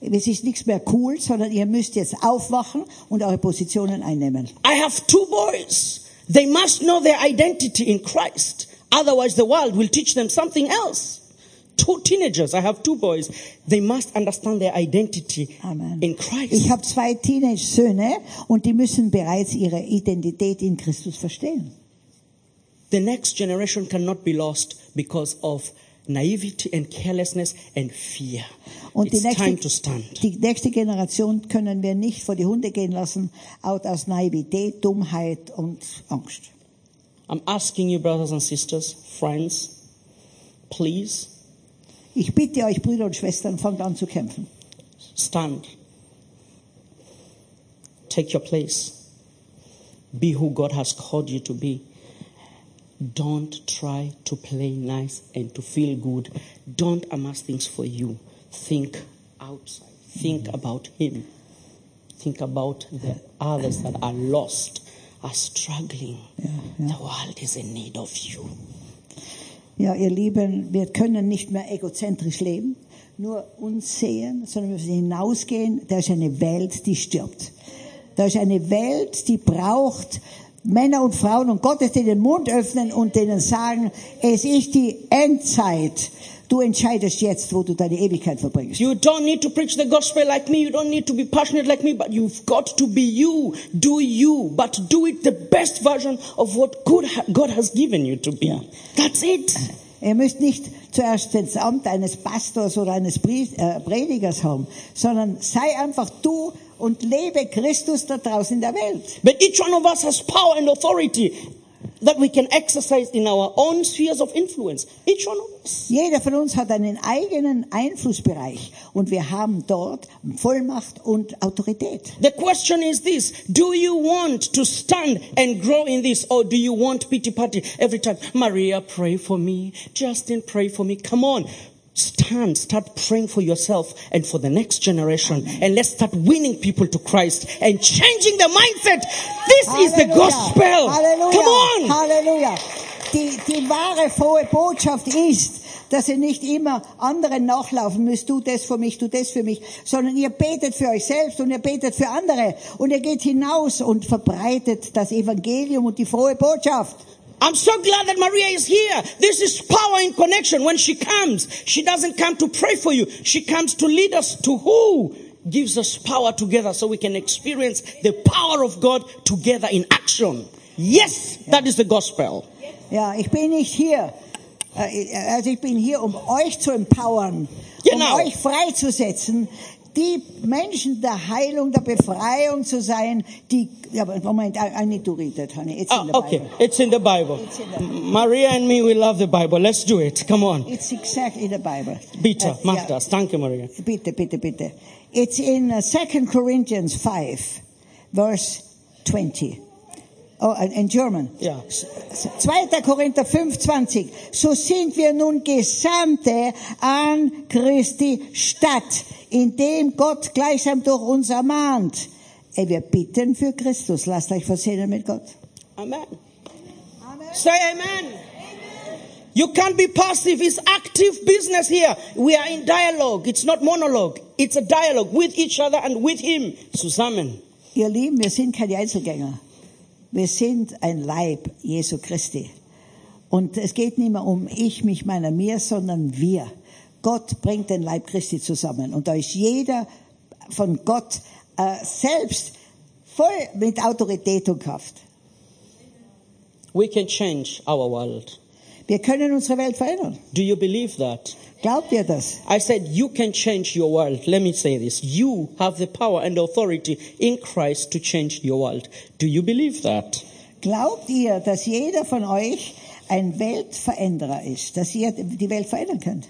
Es ist nichts mehr cool, sondern ihr müsst jetzt aufwachen und eure Positionen einnehmen. I have two boys. They must know their identity in Christ. Otherwise, the world will teach them something else. Two teenagers. I have two boys. They must understand their identity Amen. in Ich Christ. habe zwei Teenage-Söhne und die müssen bereits ihre Identität in Christus verstehen. The next generation cannot be lost because of naivety and carelessness and fear. Und die it's time nächste, to stand. die nächste Generation können wir nicht vor die Hunde gehen lassen, out aus Naivität, Dummheit und Angst. I'm asking you, brothers and sisters, friends, please Ich bitte euch, Brüder und Schwestern, fangt an zu kämpfen. stand. Take your place. Be who God has called you to be. Don't try to play nice and to feel good. Don't amass things for you. Think outside. Think about Him. Think about the others that are lost, are struggling. The world is in need of you. Ja, ihr Lieben, wir können nicht mehr egozentrisch leben, nur uns sehen, sondern wir müssen hinausgehen. Da ist eine Welt, die stirbt. Da ist eine Welt, die braucht Männer und Frauen und Gottes, die den Mund öffnen und denen sagen, es ist die Endzeit. Du entscheidest jetzt, wo du deine Ewigkeit verbringst. You don't need to preach the gospel like me. You don't need to be passionate like me, but you've got to be you. Do you, but do it the best version of what God, has given you to be. That's it. Ihr müsst nicht zuerst das Amt eines Pastors oder eines äh, Predigers haben, sondern sei einfach du und lebe Christus da draußen in der Welt. But each one of us has power and authority. That we can exercise in our own spheres of influence. Each one of us. Jeder von uns hat einen eigenen Einflussbereich und wir haben dort Vollmacht und Autorität. The question is this Do you want to stand and grow in this, or do you want pity party every time? Maria, pray for me. Justin, pray for me. Come on. Stand, start praying for yourself and for the next generation, and let's start winning people to Christ and changing the mindset. This is the Halleluja. gospel. Halleluja. Come on. Halleluja. Die, die wahre frohe Botschaft ist, dass ihr nicht immer anderen nachlaufen müsst, tu das für mich, tu das für mich, sondern ihr betet für euch selbst und ihr betet für andere und ihr geht hinaus und verbreitet das Evangelium und die frohe Botschaft. I'm so glad that Maria is here. This is power in connection. When she comes, she doesn't come to pray for you. She comes to lead us to who gives us power together so we can experience the power of God together in action. Yes, that is the gospel. Ja, ich bin nicht hier, äh, also ich bin hier, um euch zu empowern, Genau. um euch freizusetzen, die Menschen der Heilung, der Befreiung zu sein, die, ja, Moment, I, I need to read that, honey. It's Ah, in the okay, Bible. it's in the Bible. It's in the- Maria and me, we love the Bible. Let's do it. Come on. It's exactly the Bible. Bitte, Äh, mach ja, das. Danke, Maria. Bitte, bitte, bitte. It's in uh, 2 Corinthians 5, verse 20. Oh, in in German. Ja. 2. Korinther 5, 20. So sind wir nun Gesandte an Christi Stadt, indem Gott gleichsam durch uns ermahnt. Ey, wir bitten für Christus. Lasst euch versehen mit Gott. Amen. Say amen. You can't be passive. It's active business here. We are in dialogue. It's not monologue. It's a dialogue with each other and with Him. Zusammen. Ihr Lieben, wir sind keine Einzelgänger. Wir sind ein Leib Jesu Christi. Und es geht nicht mehr um ich, mich, meiner, mir, sondern wir. Gott bringt den Leib Christi zusammen. Und da ist jeder von Gott äh, selbst voll mit Autorität und Kraft. We can change our world. Wir können unsere Welt verändern. Do you believe that? Glaubt ihr das? I said you can change your world. Let me say this. You have the power and authority in Christ to change your world. Do you believe that? Glaubt ihr, dass jeder von euch ein Weltveränderer ist, dass ihr die Welt verändern könnt?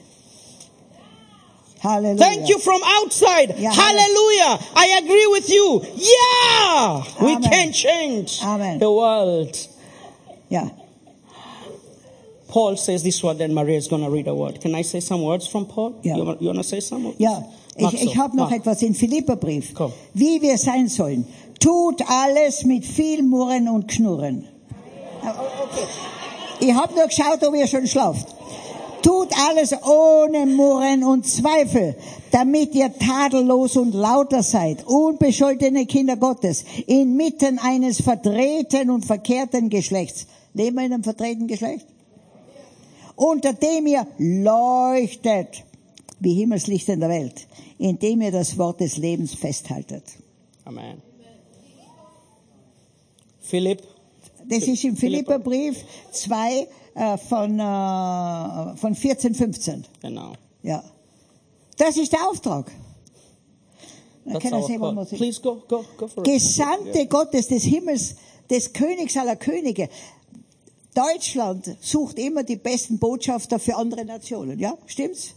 Halleluja. Thank you from outside. Yeah. Hallelujah. I agree with you. Yeah. We can change Amen. the world. Ja. Paul says this word, then Maria is going to read a word. Can I say some words from Paul? Yeah. You, want to say some? of Ja, this? Mach ich, so. ich habe noch Mach. etwas in Philipperbrief. Komm. Wie wir sein sollen. Tut alles mit viel Murren und Knurren. Okay. Ich habe nur geschaut, ob ihr schon schlaft. Tut alles ohne Murren und Zweifel, damit ihr tadellos und lauter seid, unbescholtene Kinder Gottes, inmitten eines verdrehten und verkehrten Geschlechts. Leben wir in einem verdrehten Geschlecht? Unter dem ihr leuchtet wie Himmelslichter in der Welt, indem ihr das Wort des Lebens festhaltet. Amen. Philip, Das ist im Philipperbrief 2 äh, von, äh, von 14, 15. genau. Ja. Das ist der Auftrag. Please go, go, go for it. Gesandte Gottes des Himmels, des Königs aller Könige. Deutschland sucht immer die besten Botschafter für andere Nationen, ja? Stimmt's?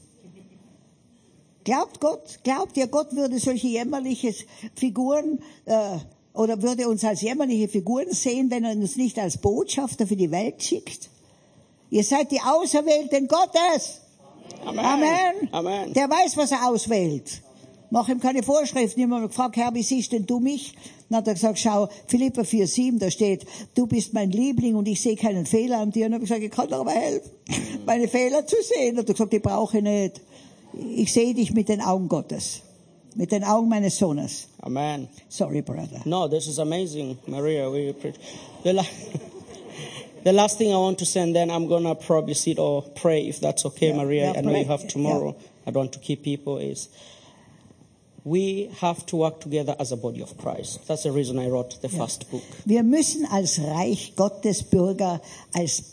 Glaubt Gott, glaubt ihr, Gott würde solche jämmerliche Figuren äh, oder würde uns als jämmerliche Figuren sehen, wenn er uns nicht als Botschafter für die Welt schickt? Ihr seid die Auserwählten Gottes. Amen. Amen. Amen. Der weiß, was er auswählt. Mach ihm keine Vorschriften. Ich habe gefragt, Herr, wie siehst denn du mich? Dann hat er gesagt, schau, Philippa 4,7, da steht, du bist mein Liebling und ich sehe keinen Fehler an dir. Und dann habe ich gesagt, ich kann dir aber helfen, meine Fehler zu sehen. Und er hat gesagt, die brauche ich nicht. Ich sehe dich mit den Augen Gottes. Mit den Augen meines Sohnes. Amen. Sorry, brother. No, this is amazing, Maria. We preach. The, la- the last thing I want to say, and then I'm gonna probably sit or pray if that's okay, Yeah, Maria. yeah, I know you have tomorrow. I don't want to keep people. Is we have to work together as a body of Christ. That's the reason I wrote the first book. Wir müssen als Reich Gottes Bürger, als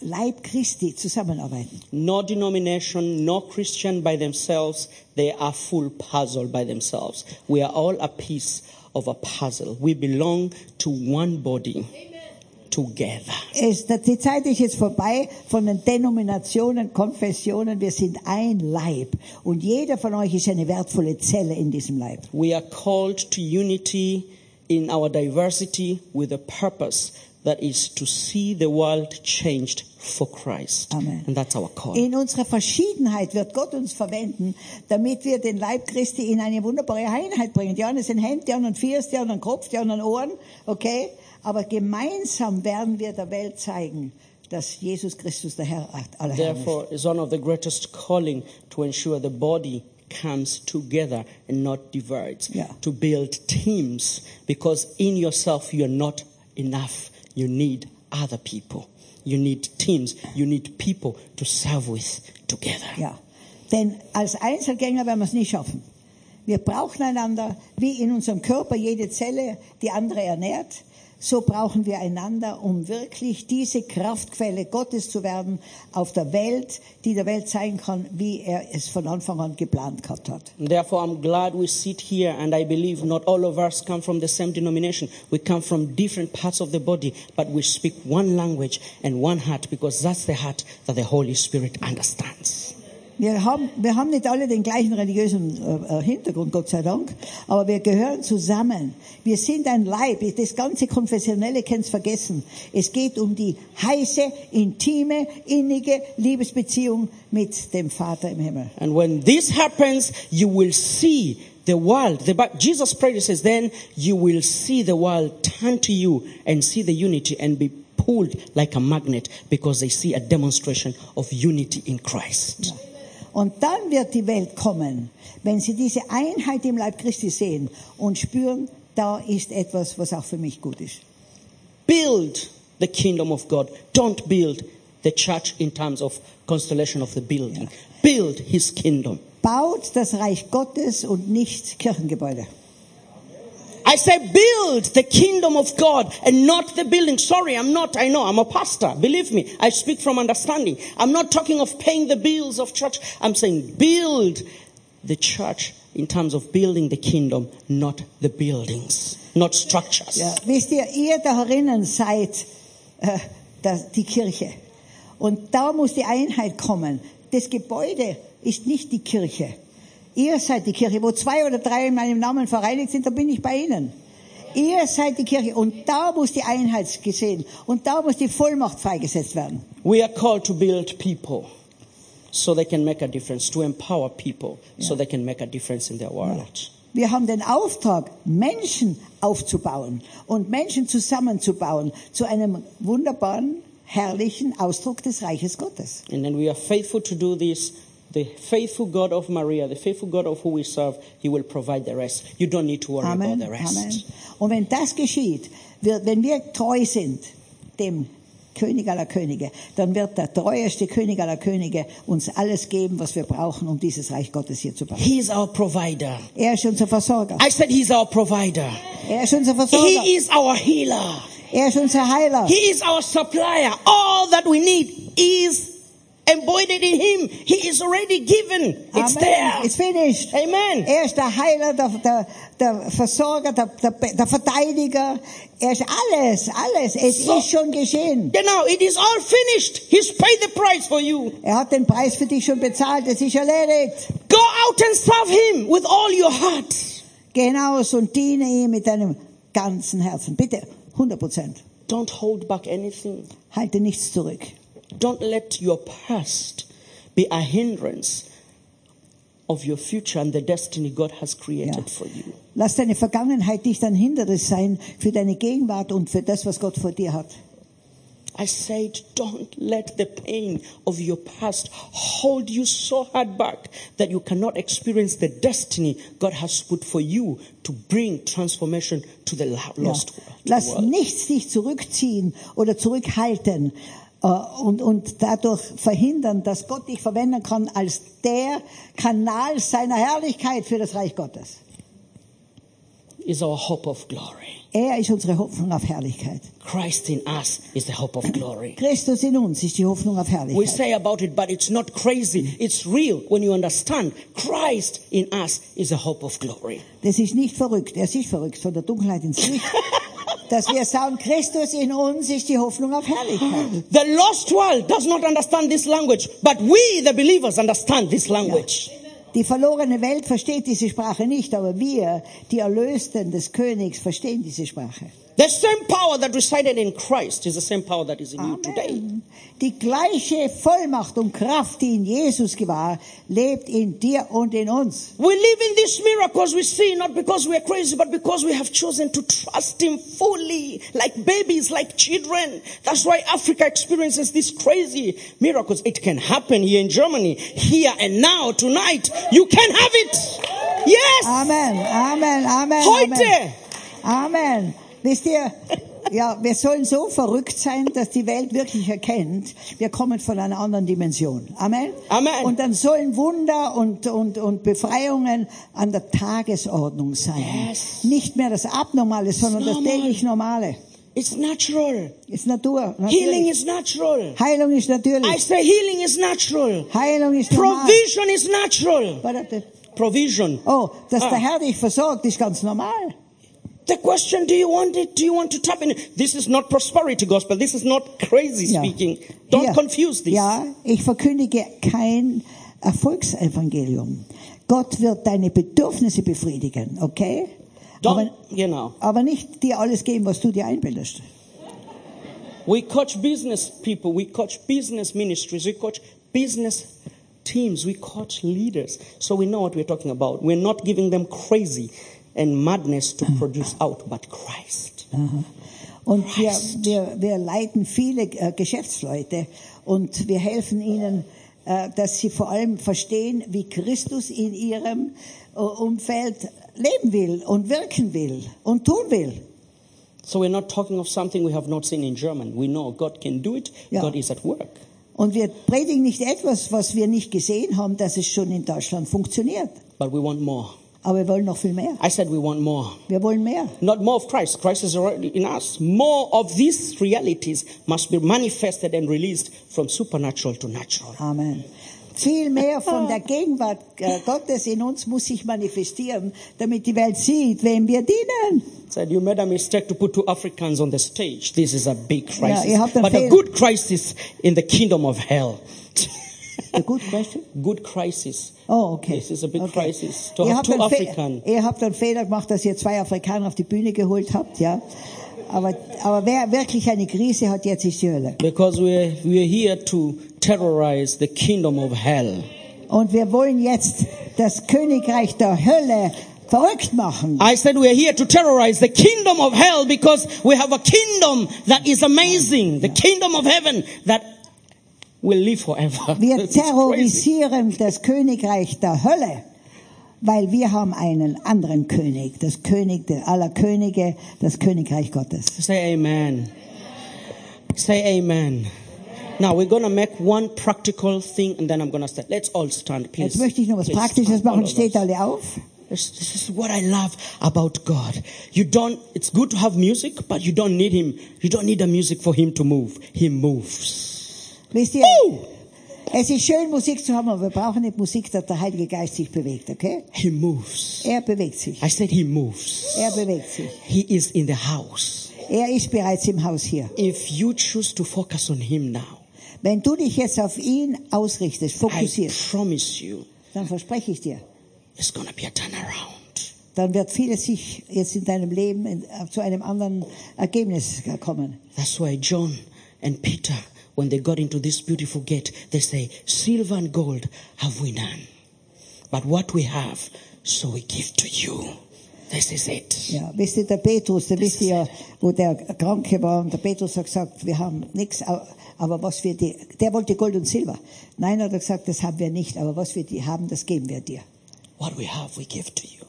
Leib Christi zusammenarbeiten. No denomination, no Christian by themselves, they are full puzzle by themselves. We are all a piece of a puzzle. We belong to one body. Together. Es, die Zeit ist vorbei von den Denominationen, Konfessionen. Wir sind ein Leib. Und jeder von euch ist eine wertvolle Zelle in diesem Leib. We are called to unity in our diversity with a purpose that is to see the world changed for Christ. Amen. And that's our call. In unserer Verschiedenheit wird Gott uns verwenden, damit wir den Leib Christi in eine wunderbare Einheit bringen. Die einen sind Hände, die anderen Füße, die anderen Kopf, die anderen Ohren, okay? Aber gemeinsam werden wir der Welt zeigen, dass Jesus Christus der Herr aller Herren ist. Therefore, one of the greatest calling to ensure the body comes together and not divides. Yeah. To build teams because in yourself you're not enough. You need other people. You need teams. You need people to serve with together. Ja. Denn als Einzelgänger werden wir es nie schaffen. Wir brauchen einander, wie in unserem Körper jede Zelle die andere ernährt. So brauchen wir einander, um wirklich diese Kraftquelle Gottes zu werden auf der Welt, die der Welt zeigen kann, wie er es von Anfang an geplant gehabt hat. And Therefore, I'm glad we sit here, and I believe not all of us come from the same denomination. We come from different parts of the body, but we speak one language and one heart because that's the heart that the Holy Spirit understands. Wir haben, wir haben nicht alle den gleichen religiösen äh, äh, Hintergrund, Gott sei Dank, aber wir gehören zusammen. Wir sind ein Leib. Das ganze Konfessionelle kann's vergessen. Es geht um die heiße, intime, innige Liebesbeziehung mit dem Vater im Himmel. And when this happens, you will see the world. The, Jesus prayed, he says, then you will see the world turn to you and see the unity and be pulled like a magnet because they see a demonstration of unity in Christ. Und dann wird die Welt kommen, wenn sie diese Einheit im Leib Christi sehen und spüren, da ist etwas, was auch für mich gut ist. Build the kingdom of God. Don't build the church in terms of constellation of the building. Build his kingdom. Baut das Reich Gottes und nicht Kirchengebäude. I say build the kingdom of God and not the building. Sorry, I'm not, I know, I'm a pastor. Believe me, I speak from understanding. I'm not talking of paying the bills of church. I'm saying build the church in terms of building the kingdom, not the buildings, not structures. Ja, wisst ihr, ihr da herinnen seid äh, die Kirche. Und da muss die Einheit kommen. Das Gebäude ist nicht die Kirche. Ihr seid die Kirche. Wo zwei oder drei in meinem Namen vereinigt sind, da bin ich bei Ihnen. Ihr seid die Kirche. Und da muss die Einheit gesehen. Und da muss die Vollmacht freigesetzt werden. We are called to build people so they can make a difference, to empower people so they can make a difference in their world. Wir haben den Auftrag, Menschen aufzubauen und Menschen zusammenzubauen zu einem wunderbaren, herrlichen Ausdruck des Reiches Gottes. And then we are faithful to do this. The faithful God of Maria, the faithful God of who we serve, He will provide the rest. You don't need to worry Amen, about the rest. Amen. Und wenn das geschieht, wenn wir treu sind dem König aller Könige, dann wird der treueste König aller Könige uns alles geben, was wir brauchen, um dieses Reich Gottes hier zu bauen. He is our provider. Er ist unser Versorger. I said He's our provider. Er ist unser Versorger. He is our healer. Er ist unser Heiler. He is our supplier. All that we need is embodied in Him. He is already given. It's there. It's finished. Amen. Er ist der Heiler, der, der, der Versorger, der, der, der Verteidiger. Er ist alles, alles. Es So- ist schon geschehen. Genau, it is all finished. He's paid the price for you. Er hat den Preis für dich schon bezahlt. Es ist erledigt. Go out and serve Him with all your heart. Geh hinaus und diene ihm mit deinem ganzen Herzen. Bitte, 100 Prozent. Don't hold back anything. Halte nichts zurück. Don't let your past be a hindrance of your future and the destiny God has created Ja. for you. Lass deine Vergangenheit nicht ein Hindernis sein für deine Gegenwart und für das, was Gott vor dir hat. I said, don't let the pain of your past hold you so hard back that you cannot experience the destiny God has put for you to bring transformation to the lo- Ja. lost world. Lass nichts dich zurückziehen oder zurückhalten und, und dadurch verhindern, dass Gott dich verwenden kann als der Kanal seiner Herrlichkeit für das Reich Gottes. Is our hope of glory. Er ist unsere Hoffnung auf Herrlichkeit. Christ in us is the hope of glory. Christus in uns ist die Hoffnung auf Herrlichkeit. We say about it, but it's not crazy. It's real when you understand. Christ in us is a hope of glory. Das ist nicht verrückt. Er ist verrückt von der Dunkelheit ins Licht. dass wir sagen, Christus in uns ist die Hoffnung auf Herrlichkeit. The lost world does not understand this language, but we, the believers, understand this language. Die verlorene Welt versteht diese Sprache nicht, aber wir, die Erlösten des Königs, verstehen diese Sprache. The same power that resided in Christ is the same power that is in you today. Amen. Die gleiche Vollmacht und Kraft, die in Jesus war, lebt in dir und in uns. We live in these miracles we see not because we are crazy, but because we have chosen to trust Him fully, like babies, like children. That's why Africa experiences these crazy miracles. It can happen here in Germany, here and now, tonight. You can have it. Yes. Amen, Amen, Amen. Heute. Amen. Amen. Wisst ihr, ja, wir sollen so verrückt sein, dass die Welt wirklich erkennt, wir kommen von einer anderen Dimension. Amen. Amen. Und dann sollen Wunder und, und, und Befreiungen an der Tagesordnung sein. Yes. Nicht mehr das Abnormale, sondern das normal. täglich Normale. It's natural. Ist Natur. Healing Natürlich. is natural. Heilung ist I natürlich. say healing is natural. Heilung ist normal. Provision is natural. Warte. Provision. Oh, dass Ah. der Herr dich versorgt, ist ganz normal. The question, do you want it? Do you want to tap in? it? This is not prosperity gospel. This is not crazy Ja. speaking. Don't Hier. confuse this. Ja, ich verkündige kein Erfolgsevangelium. Gott wird deine Bedürfnisse befriedigen, okay? Aber, Don't, you know, aber nicht dir alles geben, was du dir einbildest. we coach business people. We coach business ministries. We coach business teams. We coach leaders. So we know what we're talking about. We're not giving them crazy and madness to produce out, but Christ. Und wir, wir, wir leiten viele äh, Geschäftsleute und wir helfen ihnen, äh, dass sie vor allem verstehen, wie Christus in ihrem äh, Umfeld leben will und wirken will und tun will. So we're not talking of something we have not seen in German. We know God can do it. Ja. God is at work. Und wir predigen nicht etwas, was wir nicht gesehen haben, dass es schon in Deutschland funktioniert. But we want more. Aber wir wollen noch viel mehr. I said we want more. Wir wollen mehr. Not more of Christ. Christ is already in us. More of these realities must be manifested and released from supernatural to natural. Amen. Viel mehr von der Gegenwart Gottes in uns muss sich manifestieren, damit die Welt sieht, wem wir dienen. Said you made a mistake to put two Africans on the stage. This is a big crisis, you have to but a good crisis in the kingdom of hell. A good question. good crisis. Oh, okay. This is a big okay. crisis to Ihr have habt, two African. ihr habt einen Fehler gemacht, dass ihr zwei Afrikaner auf die Bühne geholt habt, ja. Aber, aber wer wirklich eine Krise hat, jetzt ist die Hölle. Because we're, we're here to terrorize the kingdom of hell. Und wir wollen jetzt das Königreich der Hölle verrückt machen. I said we're here to terrorize the kingdom of hell because we have a kingdom that is amazing. The kingdom of heaven that will live forever. Wir terrorisieren das Königreich der Hölle, weil wir haben einen anderen König, das König aller Könige, das Königreich Gottes. Say amen. Say amen. Now we're going to make one practical thing and then I'm going to start. Let's all stand, please. Jetzt möchte ich noch was Please Praktisches machen. Steht alle auf. This, this is what I love about God. You don't, it's good to have music, but you don't need Him. You don't need the music for Him to move. He moves. Wisst ihr, es ist schön, Musik zu haben, aber wir brauchen nicht Musik, dass der Heilige Geist sich bewegt, okay? He moves. Er bewegt sich. I said He moves. Er bewegt sich. He is in the house. Er ist bereits im Haus hier. If you choose to focus on Him now, Wenn du dich jetzt auf ihn ausrichtest, I fokussierst, promise you, dann verspreche ich dir, it's going to be a turnaround. dann wird vieles sich jetzt in deinem Leben zu einem anderen Ergebnis kommen. That's why John and Peter, when they got into this beautiful gate, they say, silver and gold have we none. But what we have, so we give to you. This is it. Ja, wisst ihr, der Petrus, der wisst ihr wo der Kranke war, und der Petrus hat gesagt, wir haben nichts, aber was wir die, der wollte Gold und Silber. Nein, hat er gesagt, das haben wir nicht, aber was wir die haben, das geben wir dir. What we have, we give to you.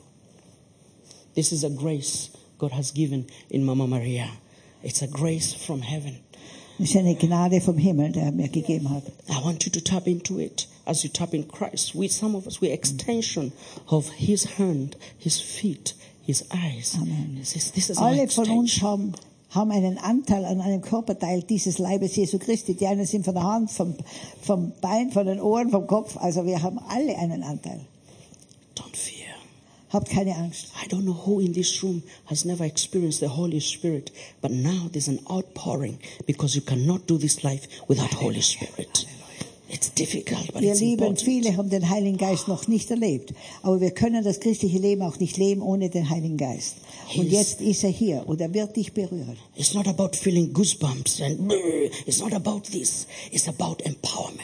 This is a grace God has given in Mama Maria. It's a grace from heaven. Das ist eine Gnade vom Himmel, der er mir gegeben hat. I want you to tap into it as you tap in Christ. We, some of us, we're extension of His hand, His feet, His eyes. Amen. This is, this is Alle von uns haben, haben einen Anteil an einem Körperteil dieses Leibes Jesu Christi. Die einen sind von der Hand, vom, vom Bein, von den Ohren, vom Kopf. Also wir haben alle einen Anteil. Habt keine Angst. I don't know who in this room has never experienced the Holy Spirit, but now there's an outpouring because you cannot do this life without Holy Spirit. It's difficult, but Ihr it's Lieben, important. viele haben den Heiligen Geist noch nicht erlebt. Aber wir können das christliche Leben auch nicht leben ohne den Heiligen Geist. Und jetzt ist er hier und er wird dich berühren. It's not about feeling goosebumps and it's not about this. It's about empowerment.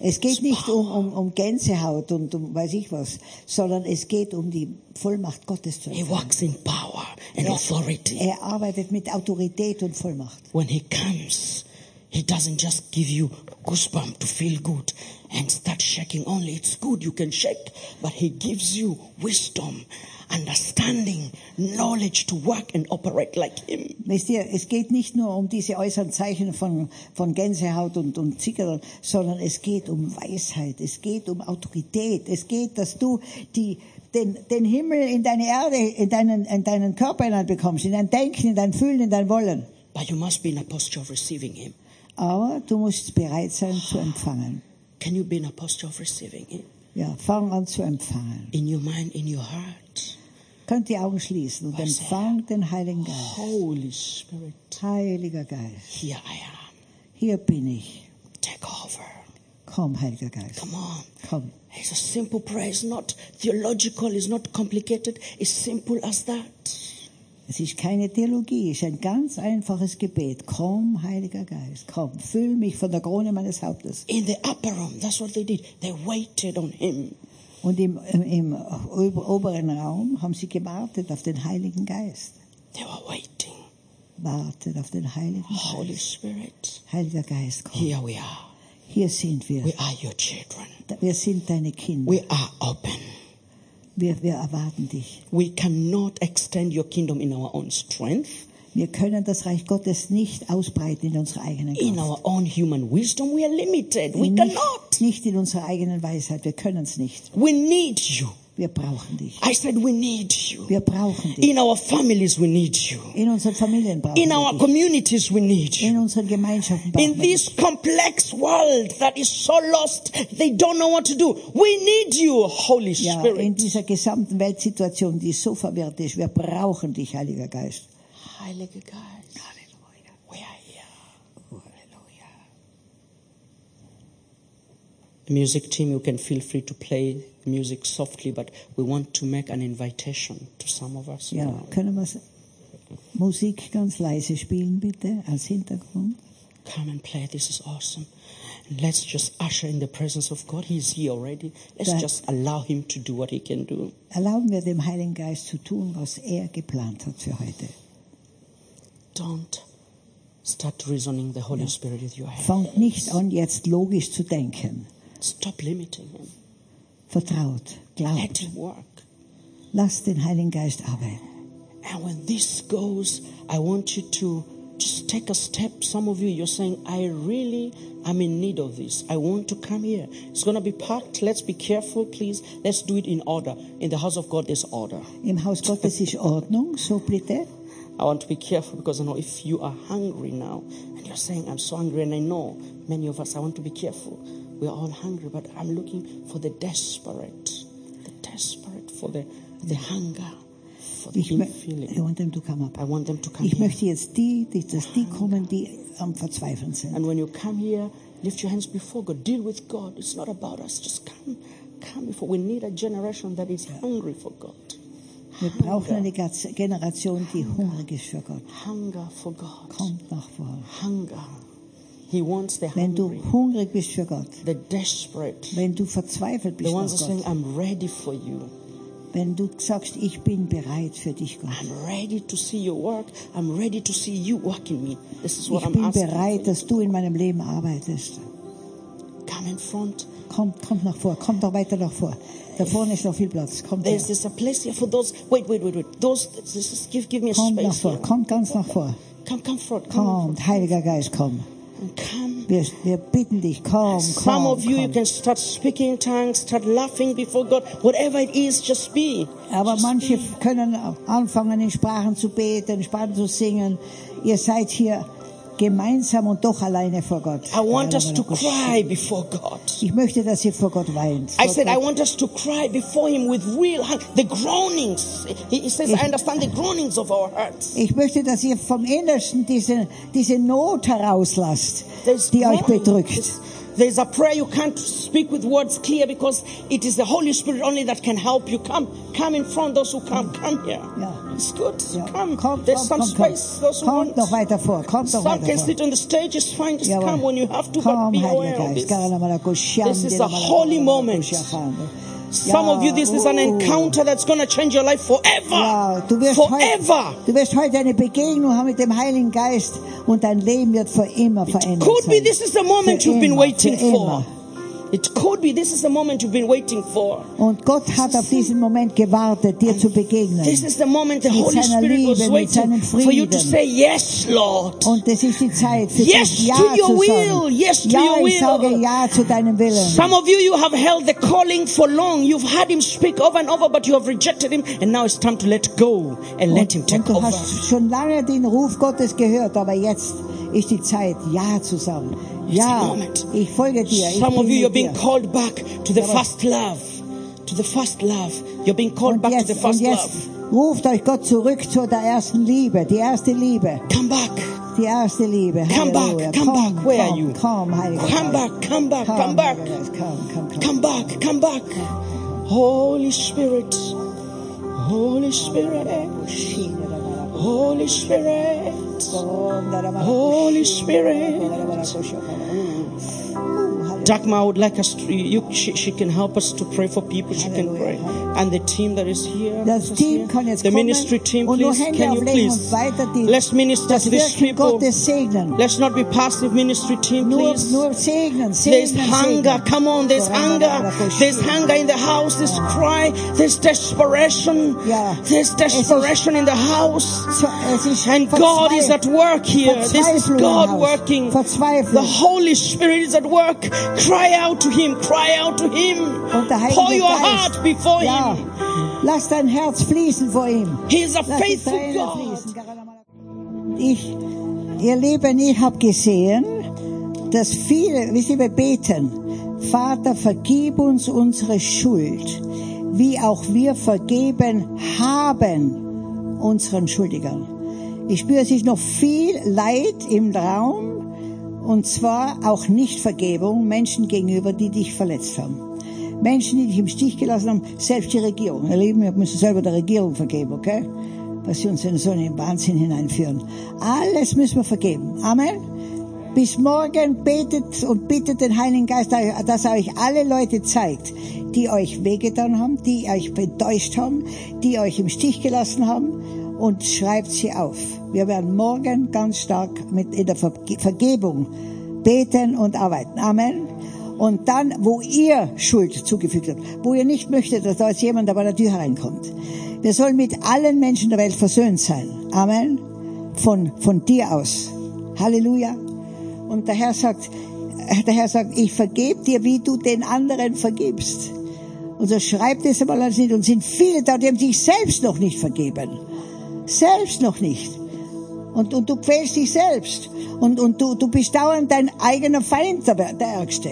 Es geht nicht um, um, um Gänsehaut und um weiß ich was, sondern es geht um die Vollmacht Gottes zu He empfangen. walks in power and authority. Er arbeitet mit Autorität und Vollmacht. When he comes, he doesn't just give you goosebump to feel good and start shaking only. It's good you can shake, but he gives you wisdom, understanding, knowledge to work and operate like him. Wisst ihr, es geht nicht nur um diese äußeren Zeichen von, von Gänsehaut und, und Zickern, sondern es geht um Weisheit, es geht um Autorität, es geht, dass du die, den, den Himmel in deine Erde, in deinen, in deinen Körper hineinbekommst, in dein Denken, in dein Fühlen, in dein Wollen. But you must be in a posture of receiving him. Aber du musst bereit sein zu empfangen. Can you be in a posture of receiving him? Ja, fang an zu empfangen. In your mind, in your heart. Könnt die Augen schließen und Was er- empfang den Heiligen Geist. Holy Spirit, Heiliger Geist, here I am. hier bin ich. Take over. Komm, Heiliger Geist, Come on. komm. It's a simple prayer. It's not theological. It's not complicated. It's simple as that. Es ist keine Theologie, es ist ein ganz einfaches Gebet. Komm, Heiliger Geist, komm, füll mich von der Krone meines Hauptes. In the upper room, that's what they did. They waited on him. Und im, im, im ober- oberen Raum haben sie gewartet auf den Heiligen Geist. They were waiting. Wartet auf den Heiligen Holy Geist. Spirit, Heiliger Geist, komm. here we are. Hier sind wir. We are your children. Wir sind deine Kinder. We are open. Wir, wir erwarten dich. We cannot extend your kingdom in our own strength, Wir können das Reich Gottes nicht ausbreiten in unserer eigenen in Kraft. our own human wisdom. We are limited. We Nicht, cannot. nicht in unserer eigenen Weisheit. Wir können es nicht. We need you. Wir brauchen dich. I said we need you. Wir brauchen dich. In our families, we need you. In unseren Familien brauchen In wir our dich. communities, we need you. In unseren Gemeinschaften brauchen In wir dich. this complex world that is so lost, they don't know what to do. We need you, Holy Ja, in Spirit. dieser gesamten Weltsituation, die so verwirrt ist, wir brauchen dich, Heiliger Geist. Heilige Geist. Hallelujah. We are here. Hallelujah. The music team, you can feel free to play music softly, but we want to make an invitation to some of us. Ja, now. können wir Musik ganz leise spielen, bitte, als Hintergrund? Come and play. This is awesome. Let's just usher in the presence of God. He's here already. Let's That- just allow him to do what he can do. Erlauben wir dem Heiligen Geist zu tun, was er geplant hat für heute. Don't start reasoning the Holy Spirit with your head. Nicht an, jetzt logisch zu denken. Stop limiting him. Vertraut, Let glaubt, him work. lasst den Heiligen Geist arbeiten. And when this goes, I want you to just take a step. Some of you, you're saying, I really am in need of this. I want to come here. It's going to be packed. Let's be careful, please. Let's do it in order. In the house of God, there's order. Im Haus Gottes ist Ordnung, so bitte. I want to be careful because I know if you are hungry now and you're saying, I'm so hungry, and I know many of us, I want to be careful. We're all hungry, but I'm looking for the desperate, the desperate, for the, the hunger, for the Ich, feeling. I want them to come up. I want them to come Ich here. möchte jetzt die, die, dass die ah, kommen, die am Verzweifeln sind. And when you come here, lift your hands before God. Deal with God. It's not about us. Just come, come before. We need a generation that is hungry for God. Wir brauchen eine Generation, die hungrig ist für Gott. Hunger for God. Kommt nach vorne. Hunger. He wants the Wenn du hungrig bist für Gott, the desperate, wenn du verzweifelt the bist ones nach that are saying, Gott, I'm ready for you. wenn du sagst, ich bin bereit für dich, Gott. I'm ready to see your work. I'm ready to see you work in me. This is what Ich I'm bin bereit, dass du in meinem Leben arbeitest. Come in front. Kommt, kommt nach vor, kommt noch weiter nach vor. Da vorne ist noch viel Platz. Kommt her. There's, there's a place here for those. Wait, wait, wait, wait. Those. Is, give, give me a Kommt nach space vor, here. kommt ganz nach vor. Come, come front. Come, Kommt, Heiliger Geist, komm. Wir, wir bitten dich, komm, Some komm, of you, you komm. can start speaking in tongues, start laughing before God. Whatever it is, just be. Aber Just manche be. können anfangen, in Sprachen zu beten, Sprachen zu singen. Ihr seid hier gemeinsam und doch alleine vor Gott. I want us to cry before God. Ich möchte, dass ihr vor Gott weint. I Vor said, I Gott. want us to cry before Him with real. The groanings. He says, I understand the groanings of our hearts. Ich möchte, dass ihr vom Innersten diese, diese Not herauslasst, There's die euch bedrückt. There's- a prayer you can't speak with words clear because it is the Holy Spirit only that can help you. Come, come in front. Those who come, come here. Ja. It's good. Ja. Come. Kommt, There's kommt, some kommt, space. Those who Kommt noch want. weiter vor. Kommt noch Some weiter can vor. sit on the stage. It's fine. Just Jawohl. come when you have to, but be aware of this. This is a holy moment. Some of you, this is an encounter that's going to change your life forever. Ja, du wirst, forever. du wirst heute eine Begegnung haben mit dem Heiligen Geist und dein Leben wird für immer verändert Could be this is the moment Für you've been waiting for. immer. It could be this is the moment you've been waiting for. Und Gott hat auf diesen Moment gewartet, dir zu begegnen. This is the moment the Holy Spirit Liebe, was waiting for you to say, Yes, Lord. Und es ist die Zeit für Yes dich, Ja to your will. Yes to ja, your ich sage. Ja zu deinem Willen. Some of you, you have held the calling for long. You've had him speak over and over, but you have rejected him. And now it's time to let go and let him take und du over. hast schon lange den Ruf Gottes gehört, aber jetzt ist die Zeit, Ja zu sagen. the Ja, ich folge dir. Ich Some of you, you're being dir. called back to the aber- first love. To the first love. You're being called back to jetzt, the und first love. ruft euch Gott zurück zu der ersten Liebe, die erste Liebe, Come back. die erste Liebe. Come back, come komm, back. Where are you? Komm, Heiliger Come Geist. back, come back, Komm, come back. Geist, komm, komm, komm. Come back, come back. Holy Spirit. Holy Spirit. Oh, Holy Spirit. Holy Spirit. Dagmar would like us to, you, she, she can help us to pray for people. She can pray. And the team that is here. Das Team kann jetzt The ministry team, please. Can you please? die, Let's minister to these people. Let's not be passive ministry team, please. nur segnen, There's segnen, hunger. segnen. Come on, there's hunger. There's hunger in the house. There's cry. There's desperation. Ja. There's desperation in the house. And God is at work here. This is God working. The Holy Spirit is at work. Cry out to Him. Cry out to Him. Pour your Geist. heart before ja. Him. Lass dein Herz fließen vor ihm. He is a Lass faithful God. Ich, ihr Lieben, ich habe gesehen, dass viele, wisst ihr, wir beten, Vater, vergib uns unsere Schuld, wie auch wir vergeben haben unseren Schuldigern. Ich spüre, es ist noch viel Leid im Raum, und zwar auch Nichtvergebung Menschen gegenüber, die dich verletzt haben. Menschen, die dich im Stich gelassen haben, selbst die Regierung. Ihr Lieben, wir müssen selber der Regierung vergeben, okay? Was sie uns in so einen Wahnsinn hineinführen. Alles müssen wir vergeben. Amen. Bis morgen betet und bittet den Heiligen Geist, dass er euch alle Leute zeigt, die euch wehgetan haben, die euch betäuscht haben, die euch im Stich gelassen haben und schreibt sie auf. Wir werden morgen ganz stark mit in der Verge- Vergebung beten und arbeiten. Amen. Und dann, wo ihr Schuld zugefügt habt, wo ihr nicht möchtet, dass da jetzt jemand bei der Tür hereinkommt. Wir sollen mit allen Menschen der Welt versöhnt sein. Amen. Von, von dir aus. Halleluja. Und der Herr sagt, äh, der Herr sagt, ich vergebe dir, wie du den anderen vergibst. Und so schreibt es einmal alles nicht. Und sind viele da, die haben sich selbst noch nicht vergeben. Selbst noch nicht. Und, und du quälst dich selbst. Und, und du, du bist dauernd dein eigener Feind, der, der Ärgste.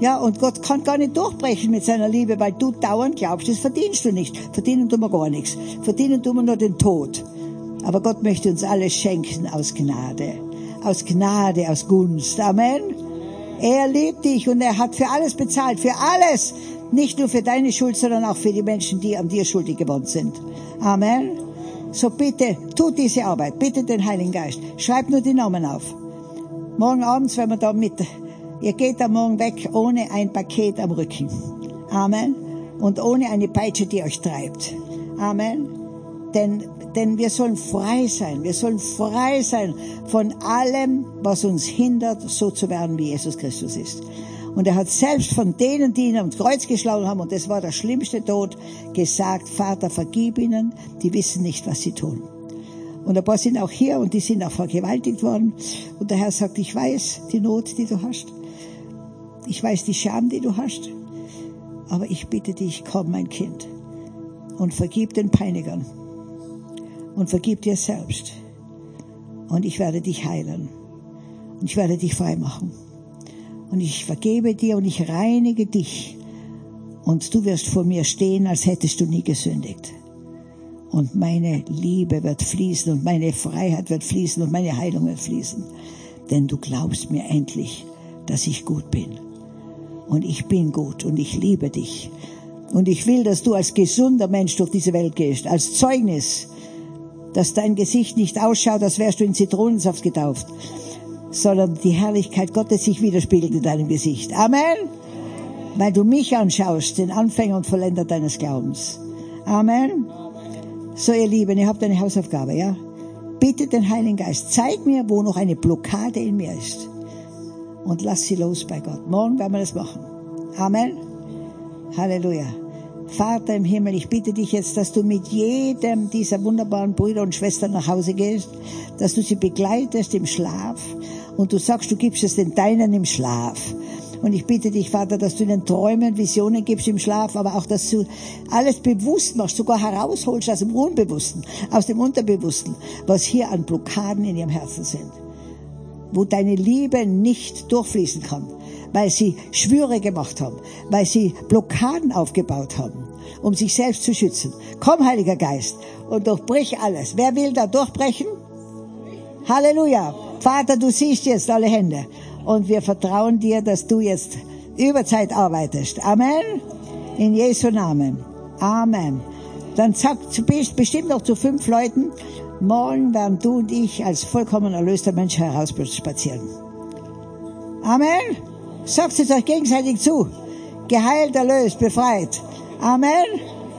Ja, und Gott kann gar nicht durchbrechen mit seiner Liebe, weil du dauernd glaubst, das verdienst du nicht. Verdienen tun wir gar nichts. Verdienen tun wir nur den Tod. Aber Gott möchte uns alles schenken aus Gnade. Aus Gnade, aus Gunst. Amen. Er liebt dich und er hat für alles bezahlt. Für alles. Nicht nur für deine Schuld, sondern auch für die Menschen, die an dir schuldig geworden sind. Amen. So bitte, tut diese Arbeit. Bitte den Heiligen Geist. Schreibt nur die Namen auf. Morgen abends, wenn wir da mit, ihr geht am Morgen weg ohne ein Paket am Rücken. Amen. Und ohne eine Peitsche, die euch treibt. Amen. Denn, denn wir sollen frei sein. Wir sollen frei sein von allem, was uns hindert, so zu werden, wie Jesus Christus ist. Und er hat selbst von denen, die ihn am Kreuz geschlagen haben, und das war der schlimmste Tod, gesagt, Vater, vergib ihnen, die wissen nicht, was sie tun. Und ein paar sind auch hier und die sind auch vergewaltigt worden. Und der Herr sagt, ich weiß die Not, die du hast. Ich weiß die Scham, die du hast. Aber ich bitte dich, komm, mein Kind, und vergib den Peinigern. Und vergib dir selbst. Und ich werde dich heilen. Und ich werde dich frei machen. Und ich vergebe dir und ich reinige dich. Und du wirst vor mir stehen, als hättest du nie gesündigt. Und meine Liebe wird fließen und meine Freiheit wird fließen und meine Heilung wird fließen. Denn du glaubst mir endlich, dass ich gut bin. Und ich bin gut und ich liebe dich. Und ich will, dass du als gesunder Mensch durch diese Welt gehst, als Zeugnis, dass dein Gesicht nicht ausschaut, als wärst du in Zitronensaft getauft, sondern die Herrlichkeit Gottes sich widerspiegelt in deinem Gesicht. Amen. Weil du mich anschaust, den Anfänger und Vollender deines Glaubens. Amen. So, ihr Lieben, ihr habt eine Hausaufgabe, ja? Bitte den Heiligen Geist, zeig mir, wo noch eine Blockade in mir ist. Und lass sie los bei Gott. Morgen werden wir das machen. Amen. Halleluja. Vater im Himmel, ich bitte dich jetzt, dass du mit jedem dieser wunderbaren Brüder und Schwestern nach Hause gehst, dass du sie begleitest im Schlaf und du sagst, du gibst es den Deinen im Schlaf. Und ich bitte dich, Vater, dass du ihnen Träumen, Visionen gibst im Schlaf, aber auch, dass du alles bewusst machst, sogar herausholst aus dem Unbewussten, aus dem Unterbewussten, was hier an Blockaden in ihrem Herzen sind. Wo deine Liebe nicht durchfließen kann, weil sie Schwüre gemacht haben, weil sie Blockaden aufgebaut haben, um sich selbst zu schützen. Komm, Heiliger Geist, und durchbrich alles. Wer will da durchbrechen? Halleluja. Vater, du siehst jetzt alle Hände. Und wir vertrauen dir, dass du jetzt Überzeit arbeitest. Amen. In Jesu Namen. Amen. Dann sag bestimmt noch zu fünf Leuten, morgen werden du und ich als vollkommen erlöster Mensch herausspazieren. Amen. Sagt es euch gegenseitig zu. Geheilt, erlöst, befreit. Amen.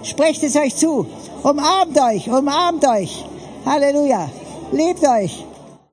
Sprecht es euch zu. Umarmt euch, umarmt euch. Halleluja. Liebt euch.